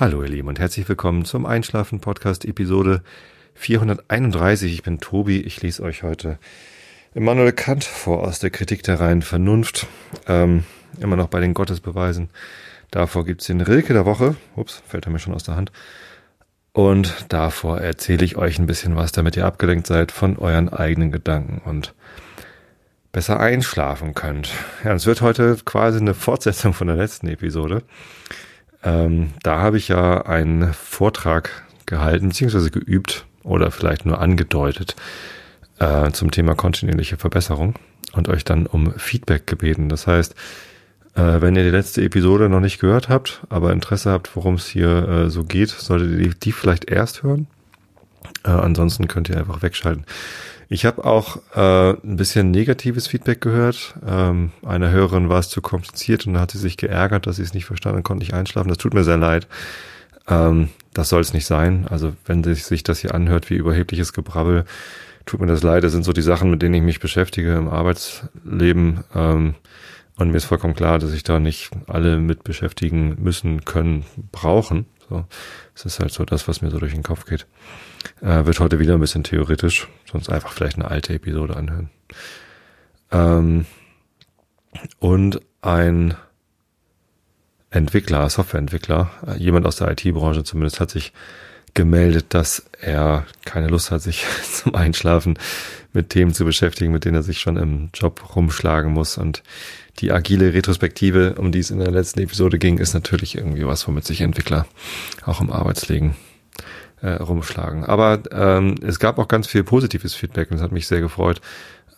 Hallo ihr Lieben und herzlich willkommen zum Einschlafen Podcast Episode 431. Ich bin Tobi, ich lese euch heute Immanuel Kant vor aus der Kritik der reinen Vernunft. Ähm, immer noch bei den Gottesbeweisen. Davor gibt's den Rilke der Woche. Ups, fällt er mir schon aus der Hand. Und davor erzähle ich euch ein bisschen was, damit ihr abgelenkt seid von euren eigenen Gedanken und besser einschlafen könnt. Ja, es wird heute quasi eine Fortsetzung von der letzten Episode. Ähm, da habe ich ja einen Vortrag gehalten, beziehungsweise geübt oder vielleicht nur angedeutet äh, zum Thema kontinuierliche Verbesserung und euch dann um Feedback gebeten. Das heißt, äh, wenn ihr die letzte Episode noch nicht gehört habt, aber Interesse habt, worum es hier äh, so geht, solltet ihr die, die vielleicht erst hören. Äh, ansonsten könnt ihr einfach wegschalten. Ich habe auch äh, ein bisschen negatives Feedback gehört. Ähm, einer Hörerin war es zu kompliziert und da hat sie sich geärgert, dass sie es nicht verstanden konnte, nicht einschlafen. Das tut mir sehr leid. Ähm, das soll es nicht sein. Also wenn sich das hier anhört wie überhebliches Gebrabbel, tut mir das leid. Das sind so die Sachen, mit denen ich mich beschäftige im Arbeitsleben. Ähm, und mir ist vollkommen klar, dass ich da nicht alle mit beschäftigen müssen, können, brauchen. So, es ist halt so das, was mir so durch den Kopf geht. Äh, wird heute wieder ein bisschen theoretisch, sonst einfach vielleicht eine alte Episode anhören. Ähm, und ein Entwickler, Softwareentwickler, äh, jemand aus der IT-Branche zumindest, hat sich gemeldet, dass er keine Lust hat, sich zum Einschlafen mit Themen zu beschäftigen, mit denen er sich schon im Job rumschlagen muss. Und die agile Retrospektive, um die es in der letzten Episode ging, ist natürlich irgendwie was, womit sich Entwickler auch im Arbeitsleben äh, rumschlagen. Aber ähm, es gab auch ganz viel positives Feedback und es hat mich sehr gefreut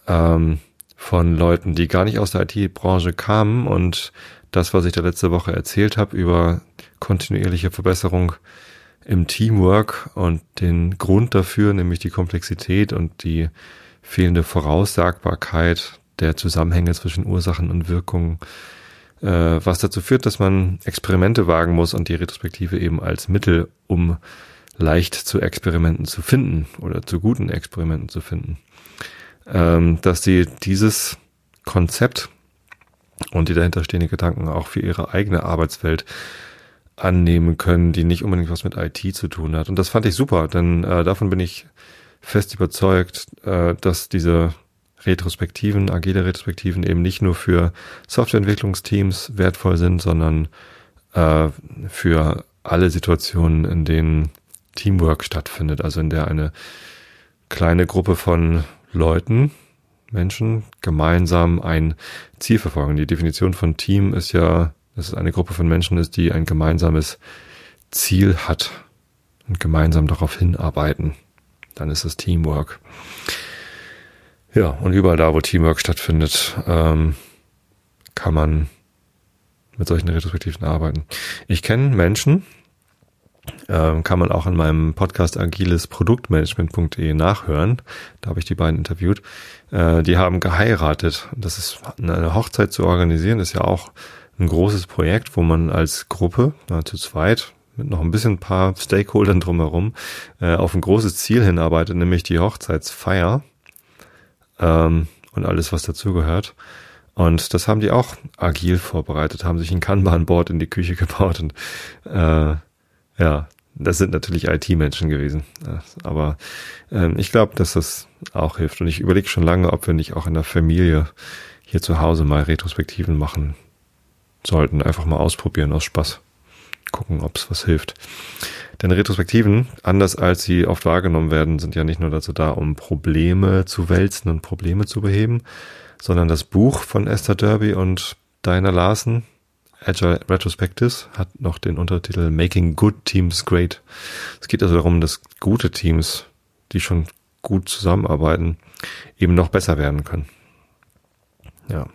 ähm, von Leuten, die gar nicht aus der IT-Branche kamen und das, was ich da letzte Woche erzählt habe über kontinuierliche Verbesserung im Teamwork und den Grund dafür, nämlich die Komplexität und die fehlende Voraussagbarkeit der Zusammenhänge zwischen Ursachen und Wirkungen, äh, was dazu führt, dass man Experimente wagen muss und die Retrospektive eben als Mittel, um leicht zu Experimenten zu finden oder zu guten Experimenten zu finden. Ähm, dass sie dieses Konzept und die dahinterstehenden Gedanken auch für ihre eigene Arbeitswelt annehmen können, die nicht unbedingt was mit IT zu tun hat. Und das fand ich super, denn äh, davon bin ich fest überzeugt, äh, dass diese Retrospektiven, agile Retrospektiven eben nicht nur für Softwareentwicklungsteams wertvoll sind, sondern äh, für alle Situationen, in denen Teamwork stattfindet, also in der eine kleine Gruppe von Leuten, Menschen gemeinsam ein Ziel verfolgen. Die Definition von Team ist ja, dass es eine Gruppe von Menschen ist, die ein gemeinsames Ziel hat und gemeinsam darauf hinarbeiten. Dann ist es Teamwork. Ja, und überall da, wo Teamwork stattfindet, ähm, kann man mit solchen Retrospektiven arbeiten. Ich kenne Menschen, ähm, kann man auch in meinem Podcast agilesproduktmanagement.de nachhören. Da habe ich die beiden interviewt. Äh, die haben geheiratet. Das ist eine Hochzeit zu organisieren, ist ja auch ein großes Projekt, wo man als Gruppe zu zweit mit noch ein bisschen ein paar Stakeholdern drumherum äh, auf ein großes Ziel hinarbeitet, nämlich die Hochzeitsfeier ähm, und alles, was dazugehört. Und das haben die auch agil vorbereitet, haben sich ein Kanban-Board in die Küche gebaut und äh, ja, das sind natürlich IT-Menschen gewesen. Aber ähm, ich glaube, dass das auch hilft. Und ich überlege schon lange, ob wir nicht auch in der Familie hier zu Hause mal Retrospektiven machen sollten. Einfach mal ausprobieren aus Spaß. Gucken, ob es was hilft. Denn Retrospektiven, anders als sie oft wahrgenommen werden, sind ja nicht nur dazu da, um Probleme zu wälzen und Probleme zu beheben, sondern das Buch von Esther Derby und Diana Larsen, Agile Retrospectives hat noch den Untertitel Making Good Teams Great. Es geht also darum, dass gute Teams, die schon gut zusammenarbeiten, eben noch besser werden können. Ja.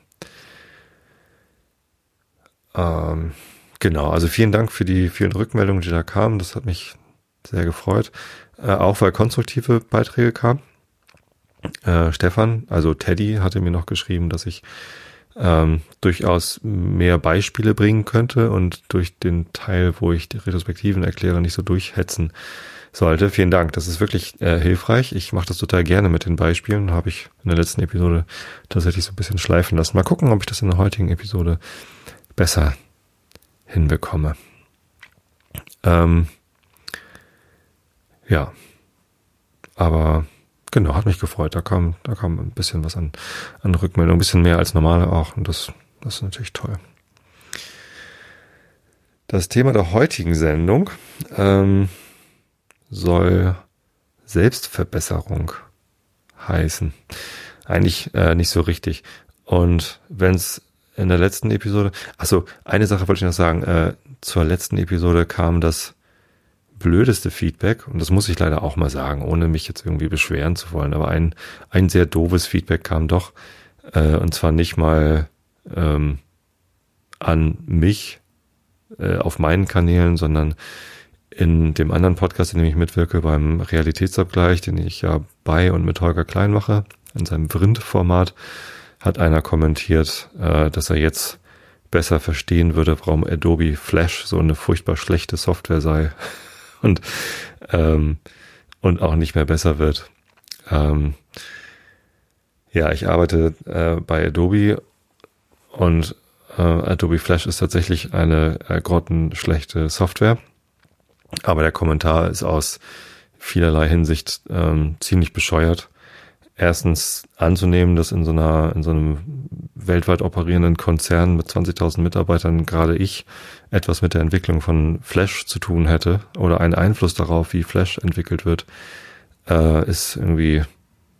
Ähm, genau, also vielen Dank für die vielen Rückmeldungen, die da kamen. Das hat mich sehr gefreut. Äh, auch weil konstruktive Beiträge kamen. Äh, Stefan, also Teddy, hatte mir noch geschrieben, dass ich ähm, durchaus mehr Beispiele bringen könnte und durch den Teil, wo ich die Retrospektiven erkläre, nicht so durchhetzen sollte. Vielen Dank, das ist wirklich äh, hilfreich. Ich mache das total gerne mit den Beispielen. Habe ich in der letzten Episode tatsächlich so ein bisschen schleifen lassen. Mal gucken, ob ich das in der heutigen Episode besser hinbekomme. Ähm, ja, aber genau, hat mich gefreut. Da kam, da kam ein bisschen was an, an Rückmeldung, ein bisschen mehr als normal auch. Und das, das ist natürlich toll. Das Thema der heutigen Sendung ähm, soll Selbstverbesserung heißen. Eigentlich äh, nicht so richtig. Und wenn es in der letzten Episode, achso, eine Sache wollte ich noch sagen. Äh, zur letzten Episode kam das blödeste Feedback, und das muss ich leider auch mal sagen, ohne mich jetzt irgendwie beschweren zu wollen, aber ein, ein sehr doofes Feedback kam doch, äh, und zwar nicht mal ähm, an mich äh, auf meinen Kanälen, sondern in dem anderen Podcast, in dem ich mitwirke, beim Realitätsabgleich, den ich ja bei und mit Holger Klein mache, in seinem Vrind-Format, hat einer kommentiert, äh, dass er jetzt besser verstehen würde, warum Adobe Flash so eine furchtbar schlechte Software sei und, ähm, und auch nicht mehr besser wird. Ähm, ja, ich arbeite äh, bei Adobe und äh, Adobe Flash ist tatsächlich eine äh, grottenschlechte Software. Aber der Kommentar ist aus vielerlei Hinsicht ähm, ziemlich bescheuert erstens anzunehmen, dass in so einer, in so einem weltweit operierenden Konzern mit 20.000 Mitarbeitern gerade ich etwas mit der Entwicklung von Flash zu tun hätte oder einen Einfluss darauf, wie Flash entwickelt wird, äh, ist irgendwie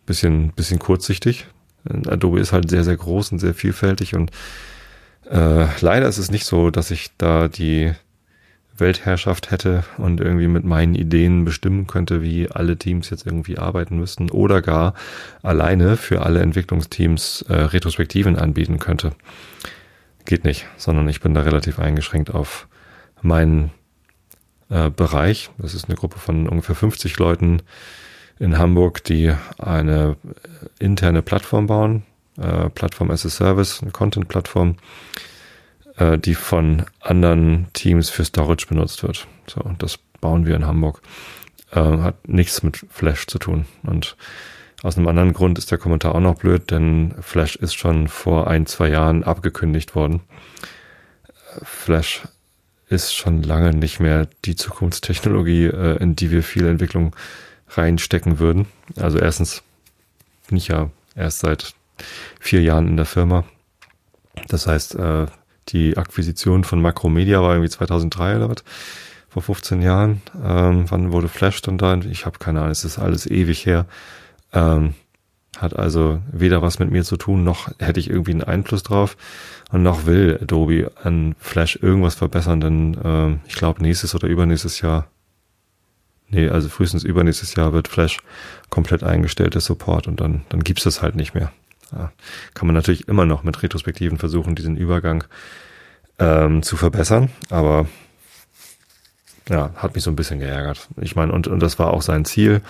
bisschen, bisschen kurzsichtig. Adobe ist halt sehr, sehr groß und sehr vielfältig und äh, leider ist es nicht so, dass ich da die Weltherrschaft hätte und irgendwie mit meinen Ideen bestimmen könnte, wie alle Teams jetzt irgendwie arbeiten müssten oder gar alleine für alle Entwicklungsteams äh, Retrospektiven anbieten könnte. Geht nicht, sondern ich bin da relativ eingeschränkt auf meinen äh, Bereich. Das ist eine Gruppe von ungefähr 50 Leuten in Hamburg, die eine interne Plattform bauen, äh, Plattform as a Service, eine Content-Plattform äh, die von anderen Teams für Storage benutzt wird. So, das bauen wir in Hamburg. Äh, hat nichts mit Flash zu tun. Und aus einem anderen Grund ist der Kommentar auch noch blöd, denn Flash ist schon vor ein, zwei Jahren abgekündigt worden. Flash ist schon lange nicht mehr die Zukunftstechnologie, äh, in die wir viel Entwicklung reinstecken würden. Also erstens bin ich ja erst seit vier Jahren in der Firma. Das heißt, äh, die Akquisition von Macromedia war irgendwie 2003 oder was, vor 15 Jahren. Ähm, wann wurde Flash dann da? Ich habe keine Ahnung, es ist alles ewig her. Ähm, hat also weder was mit mir zu tun, noch hätte ich irgendwie einen Einfluss drauf und noch will Adobe an Flash irgendwas verbessern, denn ähm, ich glaube nächstes oder übernächstes Jahr, nee, also frühestens übernächstes Jahr wird Flash komplett eingestellt, der Support und dann, dann gibt's das halt nicht mehr. Ja, kann man natürlich immer noch mit Retrospektiven versuchen, diesen Übergang ähm, zu verbessern, aber ja, hat mich so ein bisschen geärgert. Ich meine, und, und das war auch sein Ziel.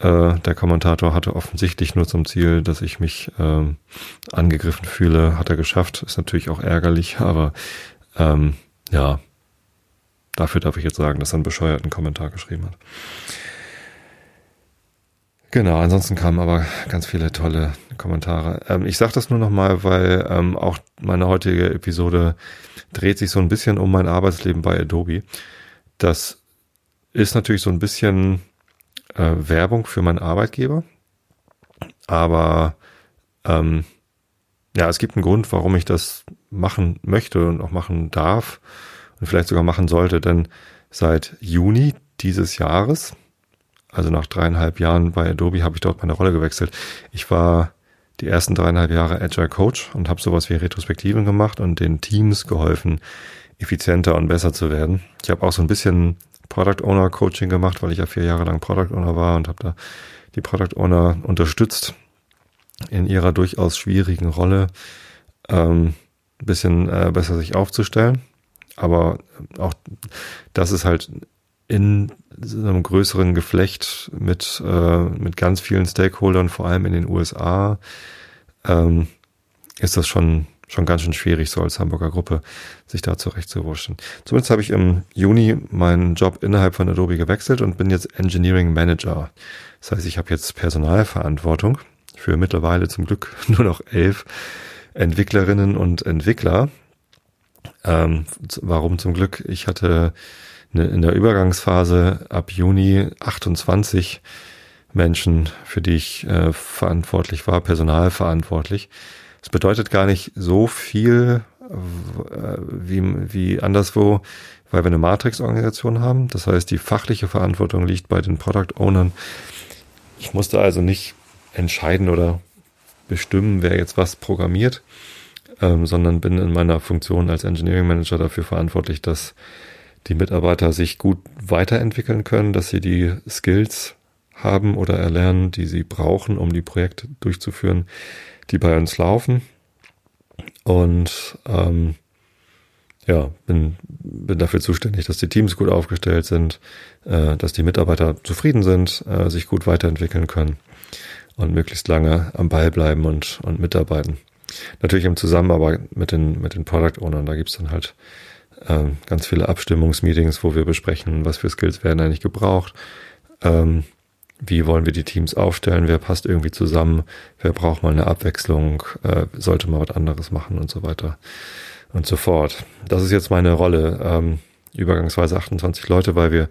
Äh, der Kommentator hatte offensichtlich nur zum Ziel, dass ich mich ähm, angegriffen fühle. Hat er geschafft. Ist natürlich auch ärgerlich, aber ähm, ja, dafür darf ich jetzt sagen, dass er einen bescheuerten Kommentar geschrieben hat. Genau, ansonsten kamen aber ganz viele tolle Kommentare. Ähm, ich sage das nur nochmal, weil ähm, auch meine heutige Episode dreht sich so ein bisschen um mein Arbeitsleben bei Adobe. Das ist natürlich so ein bisschen äh, Werbung für meinen Arbeitgeber, aber ähm, ja, es gibt einen Grund, warum ich das machen möchte und auch machen darf und vielleicht sogar machen sollte, denn seit Juni dieses Jahres also nach dreieinhalb Jahren bei Adobe habe ich dort meine Rolle gewechselt. Ich war die ersten dreieinhalb Jahre Agile Coach und habe sowas wie Retrospektiven gemacht und den Teams geholfen, effizienter und besser zu werden. Ich habe auch so ein bisschen Product Owner Coaching gemacht, weil ich ja vier Jahre lang Product Owner war und habe da die Product Owner unterstützt in ihrer durchaus schwierigen Rolle, ähm, ein bisschen äh, besser sich aufzustellen. Aber auch das ist halt in so einem größeren Geflecht mit, äh, mit ganz vielen Stakeholdern, vor allem in den USA, ähm, ist das schon, schon ganz schön schwierig, so als Hamburger Gruppe, sich da zurechtzuwurschen. Zumindest habe ich im Juni meinen Job innerhalb von Adobe gewechselt und bin jetzt Engineering Manager. Das heißt, ich habe jetzt Personalverantwortung für mittlerweile zum Glück nur noch elf Entwicklerinnen und Entwickler. Ähm, warum zum Glück? Ich hatte in der Übergangsphase ab Juni 28 Menschen, für die ich äh, verantwortlich war, personalverantwortlich. Das bedeutet gar nicht so viel äh, wie, wie anderswo, weil wir eine Matrix-Organisation haben. Das heißt, die fachliche Verantwortung liegt bei den Product Ownern. Ich musste also nicht entscheiden oder bestimmen, wer jetzt was programmiert, ähm, sondern bin in meiner Funktion als Engineering Manager dafür verantwortlich, dass die Mitarbeiter sich gut weiterentwickeln können, dass sie die Skills haben oder erlernen, die sie brauchen, um die Projekte durchzuführen, die bei uns laufen. Und ähm, ja, bin, bin dafür zuständig, dass die Teams gut aufgestellt sind, äh, dass die Mitarbeiter zufrieden sind, äh, sich gut weiterentwickeln können und möglichst lange am Ball bleiben und, und mitarbeiten. Natürlich im Zusammenarbeit mit den, mit den Product Ownern, da gibt's dann halt ähm, ganz viele Abstimmungsmeetings, wo wir besprechen, was für Skills werden eigentlich gebraucht, ähm, wie wollen wir die Teams aufstellen, wer passt irgendwie zusammen, wer braucht mal eine Abwechslung, äh, sollte mal was anderes machen und so weiter und so fort. Das ist jetzt meine Rolle. Ähm, übergangsweise 28 Leute, weil wir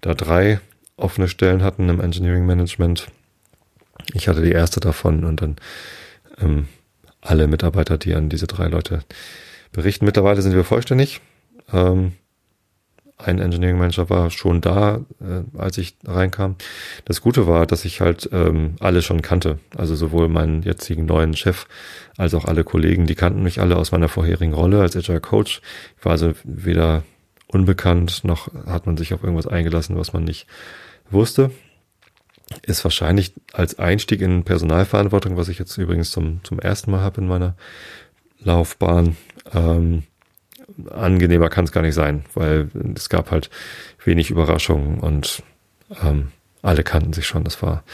da drei offene Stellen hatten im Engineering Management. Ich hatte die erste davon und dann ähm, alle Mitarbeiter, die an diese drei Leute berichten. Mittlerweile sind wir vollständig. Ähm, ein Engineering Manager war schon da, äh, als ich reinkam. Das Gute war, dass ich halt ähm, alle schon kannte. Also sowohl meinen jetzigen neuen Chef als auch alle Kollegen, die kannten mich alle aus meiner vorherigen Rolle als Agile Coach. Ich war also weder unbekannt, noch hat man sich auf irgendwas eingelassen, was man nicht wusste. Ist wahrscheinlich als Einstieg in Personalverantwortung, was ich jetzt übrigens zum, zum ersten Mal habe in meiner Laufbahn, ähm, angenehmer kann es gar nicht sein, weil es gab halt wenig Überraschungen und ähm, alle kannten sich schon. Das war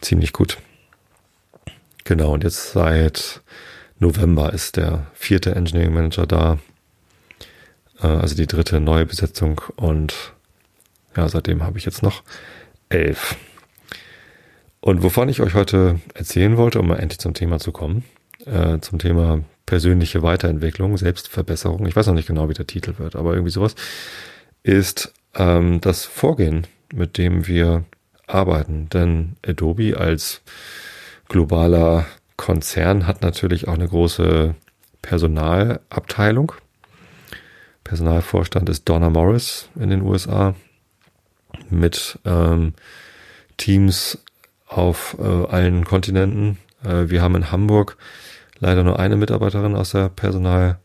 ziemlich gut. Genau, und jetzt seit November ist der vierte Engineering Manager da. Äh, also die dritte neue Besetzung und ja, seitdem habe ich jetzt noch elf. Und wovon ich euch heute erzählen wollte, um mal endlich zum Thema zu kommen, äh, zum Thema persönliche Weiterentwicklung, Selbstverbesserung, ich weiß noch nicht genau, wie der Titel wird, aber irgendwie sowas, ist ähm, das Vorgehen, mit dem wir arbeiten. Denn Adobe als globaler Konzern hat natürlich auch eine große Personalabteilung. Personalvorstand ist Donna Morris in den USA mit ähm, Teams auf äh, allen Kontinenten. Äh, wir haben in Hamburg leider nur eine Mitarbeiterin aus der Personalabteilung,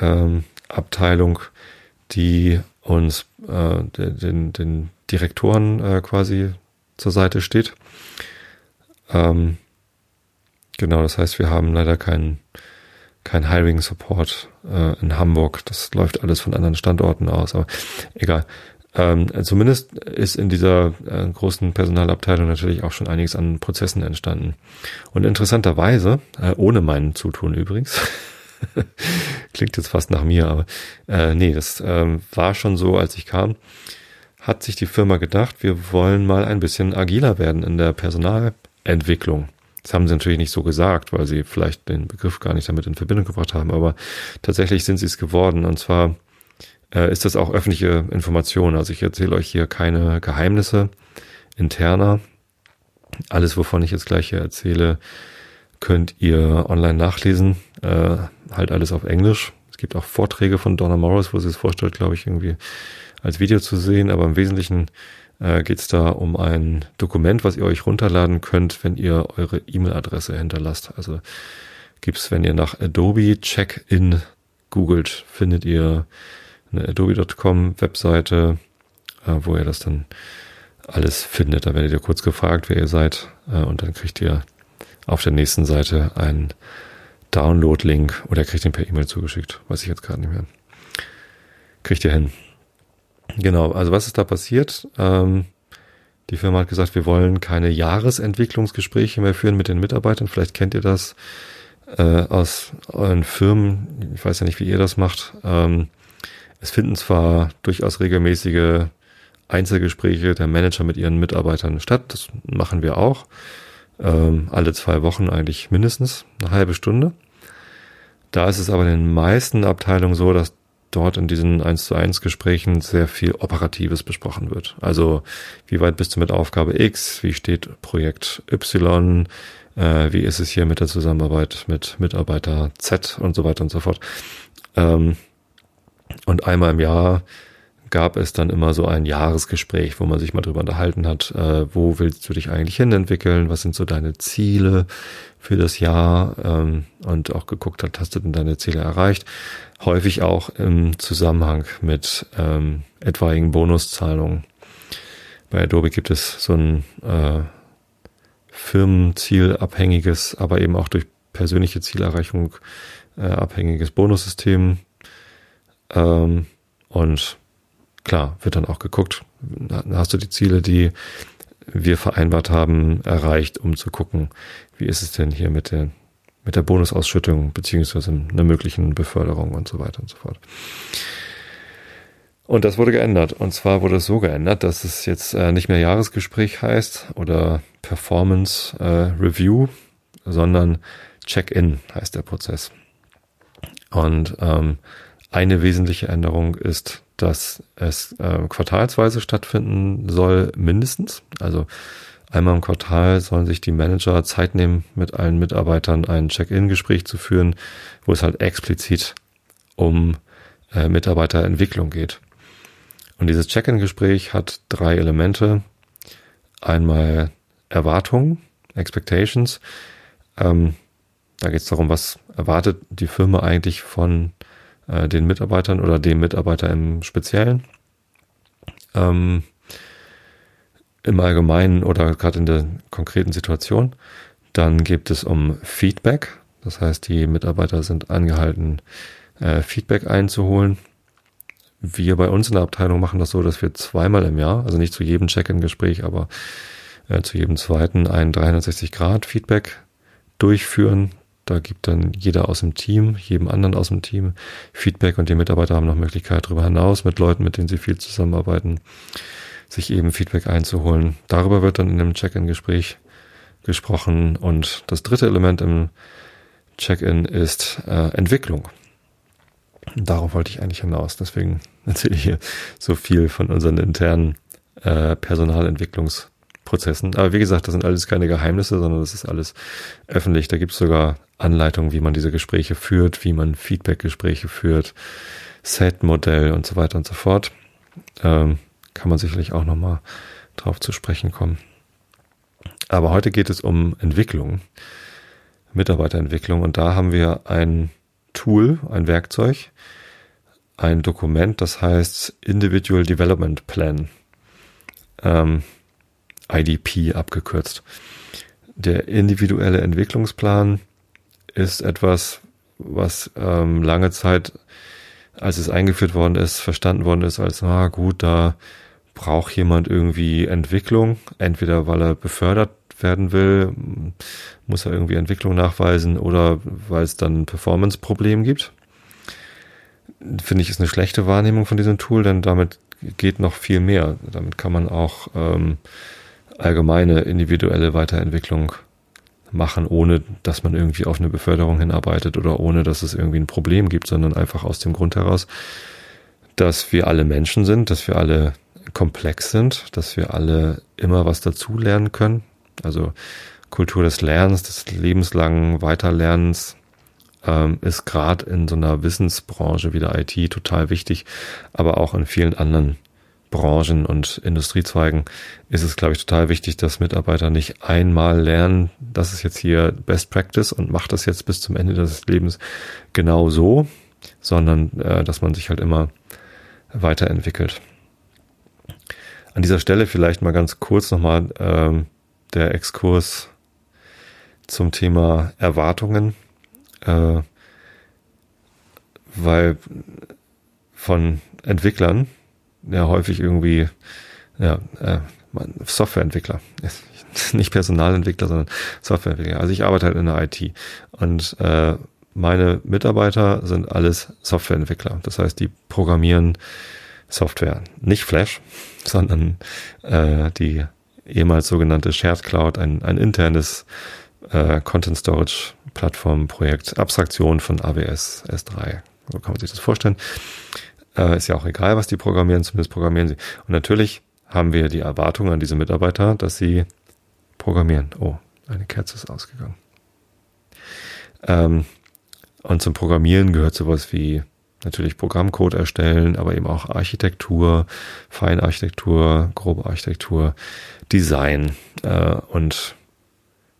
ähm, die uns äh, den, den Direktoren äh, quasi zur Seite steht. Ähm, genau, das heißt, wir haben leider keinen kein Hiring Support äh, in Hamburg. Das läuft alles von anderen Standorten aus, aber egal. Ähm, zumindest ist in dieser äh, großen Personalabteilung natürlich auch schon einiges an Prozessen entstanden. Und interessanterweise, äh, ohne meinen Zutun übrigens, klingt jetzt fast nach mir, aber äh, nee, das ähm, war schon so, als ich kam, hat sich die Firma gedacht, wir wollen mal ein bisschen agiler werden in der Personalentwicklung. Das haben sie natürlich nicht so gesagt, weil sie vielleicht den Begriff gar nicht damit in Verbindung gebracht haben, aber tatsächlich sind sie es geworden. Und zwar äh, ist das auch öffentliche Information. Also ich erzähle euch hier keine Geheimnisse interner. Alles, wovon ich jetzt gleich hier erzähle, könnt ihr online nachlesen. Äh, halt alles auf Englisch. Es gibt auch Vorträge von Donna Morris, wo sie es vorstellt, glaube ich, irgendwie als Video zu sehen. Aber im Wesentlichen äh, geht es da um ein Dokument, was ihr euch runterladen könnt, wenn ihr eure E-Mail-Adresse hinterlasst. Also gibt's, wenn ihr nach Adobe Check-in googelt, findet ihr eine adobe.com Webseite, äh, wo ihr das dann alles findet. Da werdet ihr kurz gefragt, wer ihr seid, äh, und dann kriegt ihr auf der nächsten Seite einen Download-Link oder kriegt den per E-Mail zugeschickt, weiß ich jetzt gerade nicht mehr. Kriegt ihr hin. Genau, also was ist da passiert? Ähm, die Firma hat gesagt, wir wollen keine Jahresentwicklungsgespräche mehr führen mit den Mitarbeitern. Vielleicht kennt ihr das äh, aus euren Firmen. Ich weiß ja nicht, wie ihr das macht. Ähm, es finden zwar durchaus regelmäßige Einzelgespräche der Manager mit ihren Mitarbeitern statt. Das machen wir auch. Ähm, alle zwei Wochen eigentlich mindestens eine halbe Stunde. Da ist es aber in den meisten Abteilungen so, dass dort in diesen 1 zu 1 Gesprächen sehr viel Operatives besprochen wird. Also wie weit bist du mit Aufgabe X, wie steht Projekt Y, äh, wie ist es hier mit der Zusammenarbeit mit Mitarbeiter Z und so weiter und so fort. Ähm, und einmal im Jahr gab es dann immer so ein Jahresgespräch, wo man sich mal drüber unterhalten hat, äh, wo willst du dich eigentlich hin entwickeln, was sind so deine Ziele für das Jahr ähm, und auch geguckt hat, hast du denn deine Ziele erreicht. Häufig auch im Zusammenhang mit ähm, etwaigen Bonuszahlungen. Bei Adobe gibt es so ein äh, firmenzielabhängiges, aber eben auch durch persönliche Zielerreichung äh, abhängiges Bonussystem. Ähm, und klar, wird dann auch geguckt, hast du die Ziele, die wir vereinbart haben, erreicht, um zu gucken, wie ist es denn hier mit der, mit der Bonusausschüttung beziehungsweise einer möglichen Beförderung und so weiter und so fort. Und das wurde geändert. Und zwar wurde es so geändert, dass es jetzt äh, nicht mehr Jahresgespräch heißt oder Performance äh, Review, sondern Check-in heißt der Prozess. Und ähm, eine wesentliche Änderung ist, dass es äh, quartalsweise stattfinden soll, mindestens. Also einmal im Quartal sollen sich die Manager Zeit nehmen, mit allen Mitarbeitern ein Check-in-Gespräch zu führen, wo es halt explizit um äh, Mitarbeiterentwicklung geht. Und dieses Check-in-Gespräch hat drei Elemente. Einmal Erwartungen, Expectations. Ähm, da geht es darum, was erwartet die Firma eigentlich von äh, den Mitarbeitern oder dem Mitarbeiter im Speziellen. Ähm, Im Allgemeinen oder gerade in der konkreten Situation. Dann gibt es um Feedback. Das heißt, die Mitarbeiter sind angehalten, äh, Feedback einzuholen. Wir bei uns in der Abteilung machen das so, dass wir zweimal im Jahr, also nicht zu jedem Check-in-Gespräch, aber äh, zu jedem zweiten ein 360-Grad-Feedback durchführen. Da gibt dann jeder aus dem Team, jedem anderen aus dem Team Feedback und die Mitarbeiter haben noch Möglichkeit darüber hinaus mit Leuten, mit denen sie viel zusammenarbeiten, sich eben Feedback einzuholen. Darüber wird dann in einem Check-in-Gespräch gesprochen. Und das dritte Element im Check-in ist äh, Entwicklung. Darauf wollte ich eigentlich hinaus. Deswegen erzähle ich hier so viel von unseren internen äh, Personalentwicklungs- Prozessen. Aber wie gesagt, das sind alles keine Geheimnisse, sondern das ist alles öffentlich. Da gibt es sogar Anleitungen, wie man diese Gespräche führt, wie man Feedback-Gespräche führt, Set-Modell und so weiter und so fort. Ähm, kann man sicherlich auch nochmal drauf zu sprechen kommen. Aber heute geht es um Entwicklung, Mitarbeiterentwicklung und da haben wir ein Tool, ein Werkzeug, ein Dokument, das heißt Individual Development Plan. Ähm, IDP abgekürzt. Der individuelle Entwicklungsplan ist etwas, was ähm, lange Zeit, als es eingeführt worden ist, verstanden worden ist als, na gut, da braucht jemand irgendwie Entwicklung, entweder weil er befördert werden will, muss er irgendwie Entwicklung nachweisen oder weil es dann ein Performance-Problem gibt. Finde ich, ist eine schlechte Wahrnehmung von diesem Tool, denn damit geht noch viel mehr. Damit kann man auch ähm, allgemeine individuelle Weiterentwicklung machen, ohne dass man irgendwie auf eine Beförderung hinarbeitet oder ohne dass es irgendwie ein Problem gibt, sondern einfach aus dem Grund heraus, dass wir alle Menschen sind, dass wir alle komplex sind, dass wir alle immer was dazu lernen können. Also Kultur des Lernens, des lebenslangen Weiterlernens ähm, ist gerade in so einer Wissensbranche wie der IT total wichtig, aber auch in vielen anderen Branchen und Industriezweigen ist es, glaube ich, total wichtig, dass Mitarbeiter nicht einmal lernen, das ist jetzt hier Best Practice und macht das jetzt bis zum Ende des Lebens genau so, sondern äh, dass man sich halt immer weiterentwickelt. An dieser Stelle vielleicht mal ganz kurz nochmal ähm, der Exkurs zum Thema Erwartungen, äh, weil von Entwicklern ja häufig irgendwie ja, äh, Softwareentwickler. Nicht Personalentwickler, sondern Softwareentwickler. Also ich arbeite halt in der IT und äh, meine Mitarbeiter sind alles Softwareentwickler. Das heißt, die programmieren Software. Nicht Flash, sondern äh, die ehemals sogenannte Shared Cloud, ein, ein internes äh, Content Storage Plattform Projekt, Abstraktion von AWS S3 So kann man sich das vorstellen. Äh, ist ja auch egal, was die programmieren, zumindest programmieren sie. Und natürlich haben wir die Erwartung an diese Mitarbeiter, dass sie programmieren. Oh, eine Kerze ist ausgegangen. Ähm, und zum Programmieren gehört sowas wie natürlich Programmcode erstellen, aber eben auch Architektur, Feinarchitektur, grobe Architektur, Design äh, und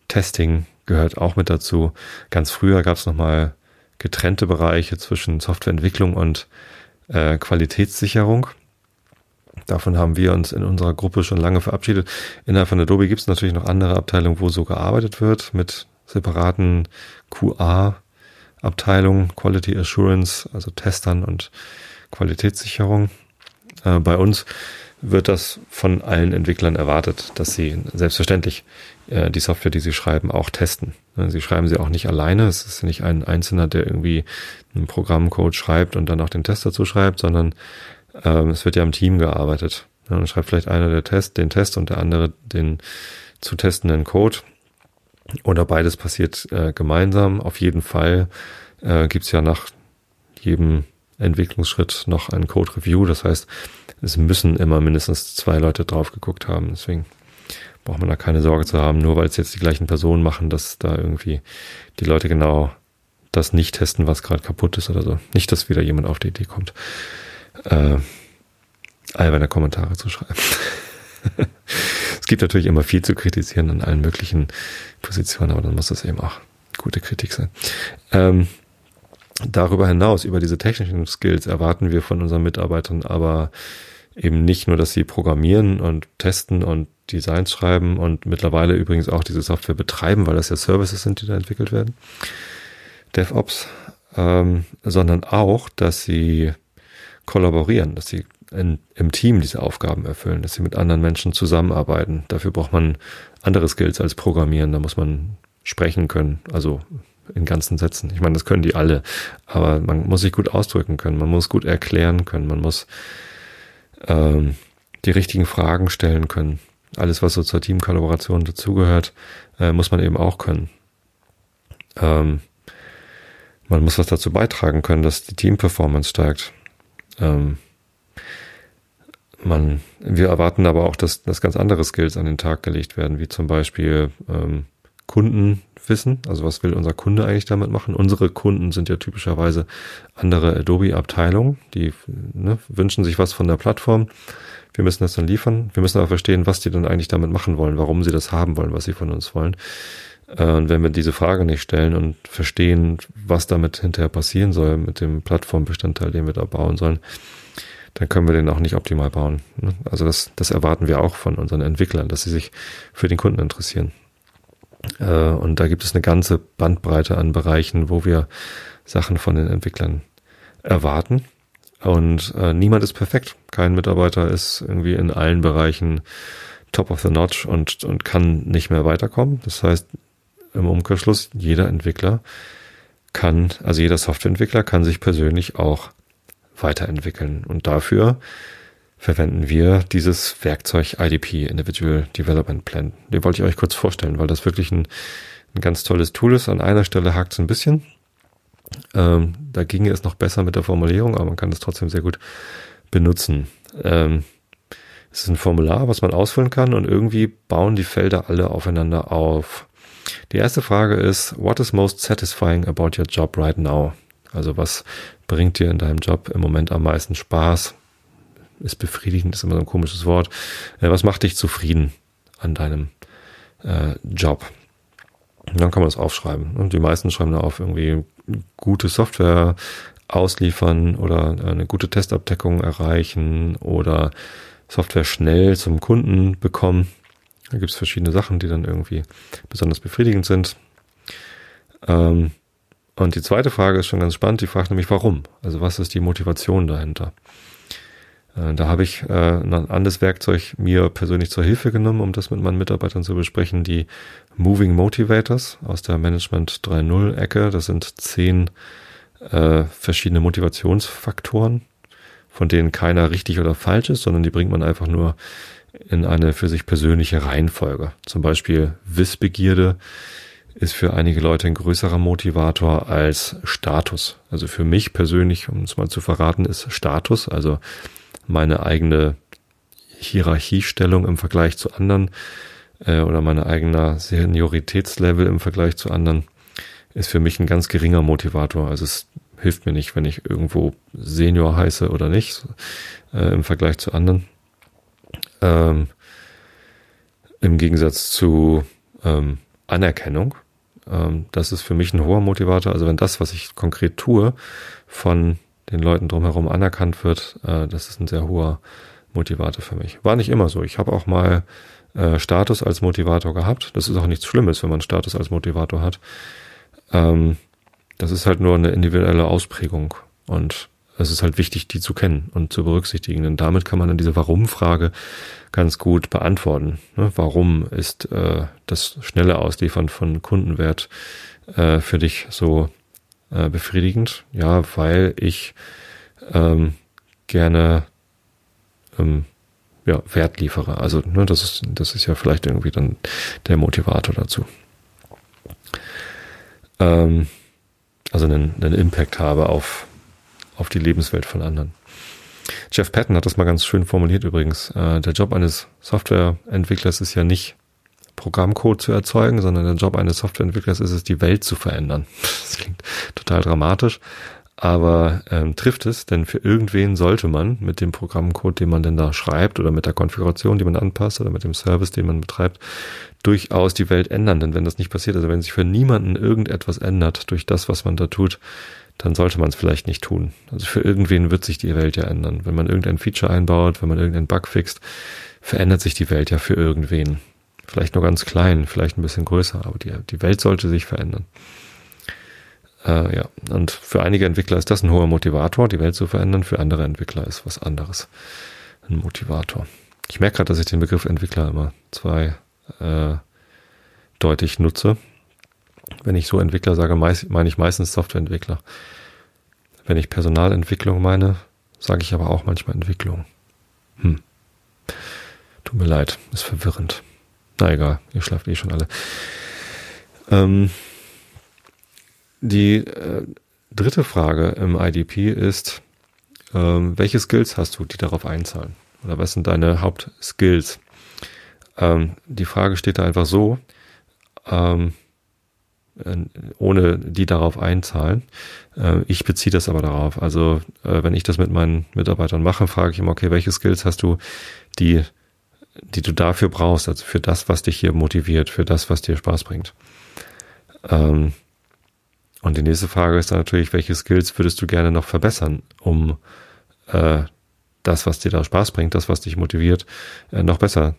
Testing gehört auch mit dazu. Ganz früher gab es nochmal getrennte Bereiche zwischen Softwareentwicklung und äh, Qualitätssicherung. Davon haben wir uns in unserer Gruppe schon lange verabschiedet. Innerhalb von Adobe gibt es natürlich noch andere Abteilungen, wo so gearbeitet wird mit separaten QA-Abteilungen, Quality Assurance, also Testern und Qualitätssicherung. Äh, bei uns wird das von allen Entwicklern erwartet, dass sie selbstverständlich äh, die Software, die sie schreiben, auch testen. Sie schreiben sie auch nicht alleine. Es ist nicht ein Einzelner, der irgendwie einen Programmcode schreibt und dann auch den Test dazu schreibt, sondern ähm, es wird ja im Team gearbeitet. Ja, dann schreibt vielleicht einer der Test, den Test und der andere den zu testenden Code. Oder beides passiert äh, gemeinsam. Auf jeden Fall äh, gibt es ja nach jedem Entwicklungsschritt noch ein Code Review. Das heißt, es müssen immer mindestens zwei Leute drauf geguckt haben. Deswegen braucht man da keine Sorge zu haben, nur weil es jetzt die gleichen Personen machen, dass da irgendwie die Leute genau das nicht testen, was gerade kaputt ist oder so. Nicht, dass wieder jemand auf die Idee kommt, äh, alberne Kommentare zu schreiben. es gibt natürlich immer viel zu kritisieren an allen möglichen Positionen, aber dann muss das eben auch gute Kritik sein. Ähm, darüber hinaus, über diese technischen Skills erwarten wir von unseren Mitarbeitern aber eben nicht nur, dass sie programmieren und testen und Designs schreiben und mittlerweile übrigens auch diese Software betreiben, weil das ja Services sind, die da entwickelt werden. DevOps, ähm, sondern auch, dass sie kollaborieren, dass sie in, im Team diese Aufgaben erfüllen, dass sie mit anderen Menschen zusammenarbeiten. Dafür braucht man andere Skills als Programmieren. Da muss man sprechen können, also in ganzen Sätzen. Ich meine, das können die alle, aber man muss sich gut ausdrücken können, man muss gut erklären können, man muss ähm, die richtigen Fragen stellen können. Alles, was so zur Teamkollaboration dazugehört, äh, muss man eben auch können. Ähm, man muss was dazu beitragen können, dass die Teamperformance steigt. Ähm, man, wir erwarten aber auch, dass, dass ganz andere Skills an den Tag gelegt werden, wie zum Beispiel ähm, Kundenwissen. Also was will unser Kunde eigentlich damit machen? Unsere Kunden sind ja typischerweise andere Adobe-Abteilungen, die ne, wünschen sich was von der Plattform. Wir müssen das dann liefern. Wir müssen aber verstehen, was die dann eigentlich damit machen wollen, warum sie das haben wollen, was sie von uns wollen. Äh, und wenn wir diese Frage nicht stellen und verstehen, was damit hinterher passieren soll mit dem Plattformbestandteil, den wir da bauen sollen, dann können wir den auch nicht optimal bauen. Ne? Also das, das erwarten wir auch von unseren Entwicklern, dass sie sich für den Kunden interessieren. Äh, und da gibt es eine ganze Bandbreite an Bereichen, wo wir Sachen von den Entwicklern erwarten. Und äh, niemand ist perfekt. Kein Mitarbeiter ist irgendwie in allen Bereichen top of the notch und, und kann nicht mehr weiterkommen. Das heißt, im Umkehrschluss, jeder Entwickler kann, also jeder Softwareentwickler kann sich persönlich auch weiterentwickeln. Und dafür verwenden wir dieses Werkzeug IDP, Individual Development Plan. Den wollte ich euch kurz vorstellen, weil das wirklich ein, ein ganz tolles Tool ist. An einer Stelle hakt es ein bisschen. Ähm, da ginge es noch besser mit der Formulierung, aber man kann es trotzdem sehr gut benutzen. Ähm, es ist ein Formular, was man ausfüllen kann und irgendwie bauen die Felder alle aufeinander auf. Die erste Frage ist, what is most satisfying about your job right now? Also was bringt dir in deinem Job im Moment am meisten Spaß? Ist befriedigend, ist immer so ein komisches Wort. Äh, was macht dich zufrieden an deinem äh, Job? Und dann kann man das aufschreiben. Und die meisten schreiben da auf irgendwie gute Software ausliefern oder eine gute Testabdeckung erreichen oder Software schnell zum Kunden bekommen. Da gibt es verschiedene Sachen, die dann irgendwie besonders befriedigend sind. Ähm, und die zweite Frage ist schon ganz spannend. Die fragt nämlich, warum? Also was ist die Motivation dahinter? Äh, da habe ich äh, ein anderes Werkzeug mir persönlich zur Hilfe genommen, um das mit meinen Mitarbeitern zu besprechen. Die Moving Motivators aus der Management 3.0 Ecke. Das sind zehn äh, verschiedene Motivationsfaktoren, von denen keiner richtig oder falsch ist, sondern die bringt man einfach nur in eine für sich persönliche Reihenfolge. Zum Beispiel Wissbegierde ist für einige Leute ein größerer Motivator als Status. Also für mich persönlich, um es mal zu verraten, ist Status, also meine eigene Hierarchiestellung im Vergleich zu anderen äh, oder meine eigene Senioritätslevel im Vergleich zu anderen, ist für mich ein ganz geringer Motivator. Also es hilft mir nicht, wenn ich irgendwo Senior heiße oder nicht, äh, im Vergleich zu anderen. Ähm, Im Gegensatz zu ähm, Anerkennung ähm, das ist für mich ein hoher Motivator. Also wenn das, was ich konkret tue, von den Leuten drumherum anerkannt wird, äh, das ist ein sehr hoher Motivator für mich. War nicht immer so. Ich habe auch mal äh, Status als Motivator gehabt. Das ist auch nichts Schlimmes, wenn man Status als Motivator hat. Ähm, das ist halt nur eine individuelle Ausprägung. Und es ist halt wichtig, die zu kennen und zu berücksichtigen. Denn damit kann man dann diese Warum-Frage ganz gut beantworten. Ne? Warum ist äh, das schnelle Ausliefern von Kundenwert äh, für dich so äh, befriedigend? Ja, weil ich ähm, gerne ähm, ja, Wert liefere. Also ne, das ist das ist ja vielleicht irgendwie dann der Motivator dazu. Ähm, also einen, einen Impact habe auf auf die Lebenswelt von anderen. Jeff Patton hat das mal ganz schön formuliert übrigens. Äh, der Job eines Softwareentwicklers ist ja nicht Programmcode zu erzeugen, sondern der Job eines Softwareentwicklers ist es, die Welt zu verändern. Das klingt total dramatisch, aber ähm, trifft es, denn für irgendwen sollte man mit dem Programmcode, den man denn da schreibt oder mit der Konfiguration, die man anpasst oder mit dem Service, den man betreibt, durchaus die Welt ändern. Denn wenn das nicht passiert, also wenn sich für niemanden irgendetwas ändert durch das, was man da tut, dann sollte man es vielleicht nicht tun. Also für irgendwen wird sich die Welt ja ändern. Wenn man irgendein Feature einbaut, wenn man irgendeinen Bug fixt, verändert sich die Welt ja für irgendwen. Vielleicht nur ganz klein, vielleicht ein bisschen größer, aber die, die Welt sollte sich verändern. Äh, ja, und für einige Entwickler ist das ein hoher Motivator, die Welt zu verändern. Für andere Entwickler ist was anderes ein Motivator. Ich merke gerade, dass ich den Begriff Entwickler immer zwei äh, deutlich nutze. Wenn ich so Entwickler sage, meine ich meistens Softwareentwickler. Wenn ich Personalentwicklung meine, sage ich aber auch manchmal Entwicklung. Hm. Tut mir leid, ist verwirrend. Na egal, ihr schlaft eh schon alle. Ähm, die äh, dritte Frage im IDP ist, ähm, welche Skills hast du, die darauf einzahlen? Oder was sind deine Hauptskills? Ähm, die Frage steht da einfach so, ähm, äh, ohne die darauf einzahlen. Äh, ich beziehe das aber darauf. Also äh, wenn ich das mit meinen Mitarbeitern mache, frage ich immer, okay, welche Skills hast du, die, die du dafür brauchst, also für das, was dich hier motiviert, für das, was dir Spaß bringt. Ähm, und die nächste Frage ist dann natürlich, welche Skills würdest du gerne noch verbessern, um das, was dir da Spaß bringt, das, was dich motiviert, noch besser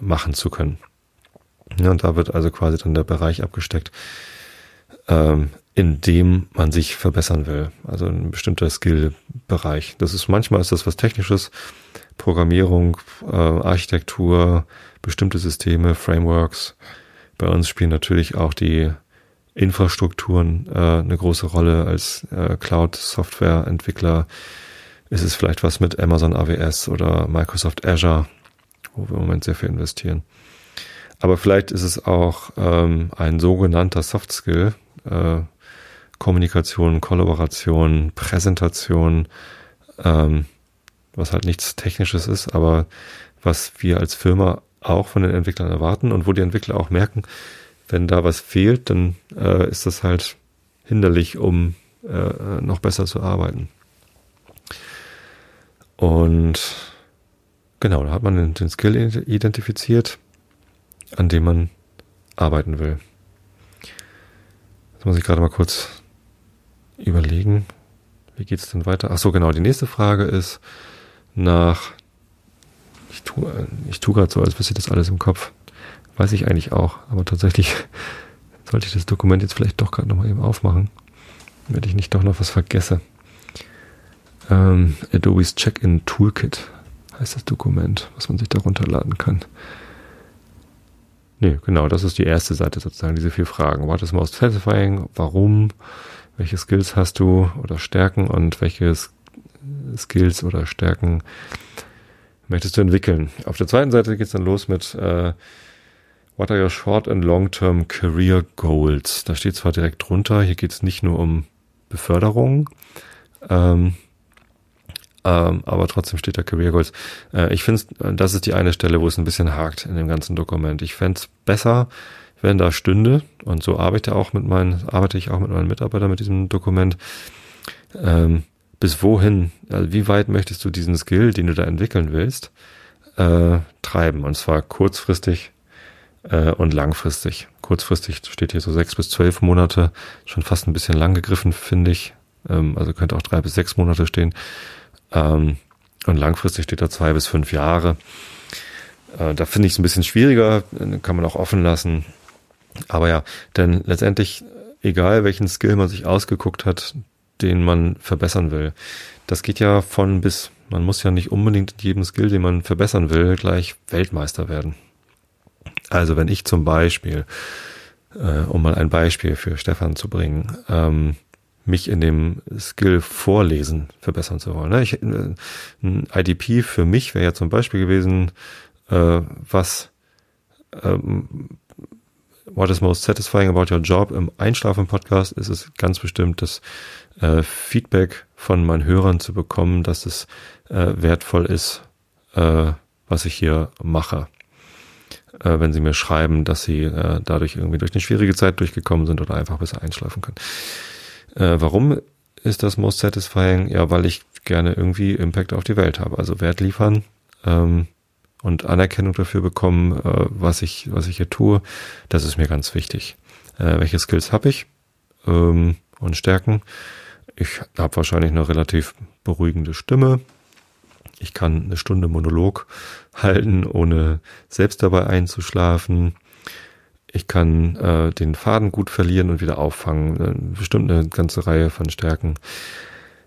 machen zu können. Ja, und da wird also quasi dann der Bereich abgesteckt, ähm, in dem man sich verbessern will. Also ein bestimmter Skill-Bereich. Das ist manchmal ist das was Technisches, Programmierung, äh, Architektur, bestimmte Systeme, Frameworks. Bei uns spielen natürlich auch die Infrastrukturen äh, eine große Rolle als äh, Cloud-Software-Entwickler. Ist es vielleicht was mit Amazon AWS oder Microsoft Azure, wo wir im Moment sehr viel investieren. Aber vielleicht ist es auch ähm, ein sogenannter Soft Skill, äh, Kommunikation, Kollaboration, Präsentation, ähm, was halt nichts Technisches ist, aber was wir als Firma auch von den Entwicklern erwarten und wo die Entwickler auch merken, wenn da was fehlt, dann äh, ist das halt hinderlich, um äh, noch besser zu arbeiten. Und genau, da hat man den, den Skill identifiziert an dem man arbeiten will. Jetzt muss ich gerade mal kurz überlegen, wie geht es denn weiter? Ach so, genau. Die nächste Frage ist nach, ich tue, ich tue gerade so, als wüsste ich das alles im Kopf. Weiß ich eigentlich auch, aber tatsächlich sollte ich das Dokument jetzt vielleicht doch gerade nochmal eben aufmachen, damit ich nicht doch noch was vergesse. Ähm, Adobe's Check-in Toolkit heißt das Dokument, was man sich da runterladen kann. Nee, genau, das ist die erste Seite sozusagen, diese vier Fragen. What is most satisfying? Warum? Welche Skills hast du oder Stärken und welche Skills oder Stärken möchtest du entwickeln? Auf der zweiten Seite geht's dann los mit äh, What are your short and long-term career goals? Da steht zwar direkt drunter, hier geht es nicht nur um Beförderung, ähm, ähm, aber trotzdem steht da Career Goals. Äh, ich finde, das ist die eine Stelle, wo es ein bisschen hakt in dem ganzen Dokument. Ich fände es besser, wenn da stünde, und so arbeite auch mit meinen, arbeite ich auch mit meinen Mitarbeitern mit diesem Dokument, ähm, bis wohin, also wie weit möchtest du diesen Skill, den du da entwickeln willst, äh, treiben? Und zwar kurzfristig äh, und langfristig. Kurzfristig steht hier so sechs bis zwölf Monate, schon fast ein bisschen lang gegriffen, finde ich. Ähm, also könnte auch drei bis sechs Monate stehen. Ähm, und langfristig steht da zwei bis fünf Jahre. Äh, da finde ich es ein bisschen schwieriger, kann man auch offen lassen. Aber ja, denn letztendlich, egal welchen Skill man sich ausgeguckt hat, den man verbessern will, das geht ja von bis. Man muss ja nicht unbedingt in jedem Skill, den man verbessern will, gleich Weltmeister werden. Also wenn ich zum Beispiel, äh, um mal ein Beispiel für Stefan zu bringen, ähm, mich in dem Skill Vorlesen verbessern zu wollen. Ne? Ich, äh, ein IDP für mich wäre ja zum Beispiel gewesen, äh, was ähm, What is most satisfying about your job im Einschlafen-Podcast ist es ganz bestimmt, das äh, Feedback von meinen Hörern zu bekommen, dass es äh, wertvoll ist, äh, was ich hier mache. Äh, wenn sie mir schreiben, dass sie äh, dadurch irgendwie durch eine schwierige Zeit durchgekommen sind oder einfach besser einschlafen können. Äh, warum ist das most satisfying? Ja, weil ich gerne irgendwie Impact auf die Welt habe, also Wert liefern. Ähm, und Anerkennung dafür bekommen, was ich, was ich hier tue. Das ist mir ganz wichtig. Welche Skills habe ich ähm, und Stärken? Ich habe wahrscheinlich eine relativ beruhigende Stimme. Ich kann eine Stunde Monolog halten, ohne selbst dabei einzuschlafen. Ich kann äh, den Faden gut verlieren und wieder auffangen. Äh, bestimmt eine ganze Reihe von Stärken.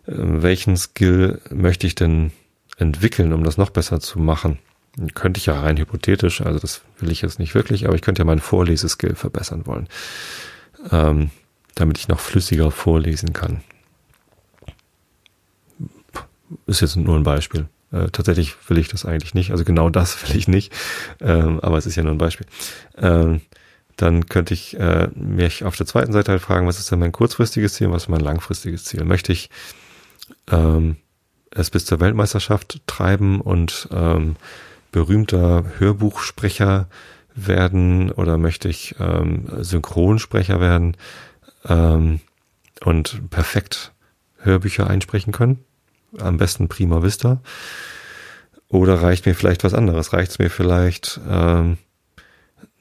Äh, welchen Skill möchte ich denn entwickeln, um das noch besser zu machen? Könnte ich ja rein hypothetisch, also das will ich jetzt nicht wirklich, aber ich könnte ja meinen Vorleseskill verbessern wollen, ähm, damit ich noch flüssiger vorlesen kann. Ist jetzt nur ein Beispiel. Äh, tatsächlich will ich das eigentlich nicht, also genau das will ich nicht, ähm, aber es ist ja nur ein Beispiel. Ähm, dann könnte ich äh, mich auf der zweiten Seite halt fragen, was ist denn mein kurzfristiges Ziel, was ist mein langfristiges Ziel? Möchte ich ähm, es bis zur Weltmeisterschaft treiben und ähm, berühmter Hörbuchsprecher werden oder möchte ich ähm, Synchronsprecher werden ähm, und perfekt Hörbücher einsprechen können? Am besten Prima Vista. Oder reicht mir vielleicht was anderes? Reicht es mir vielleicht ähm,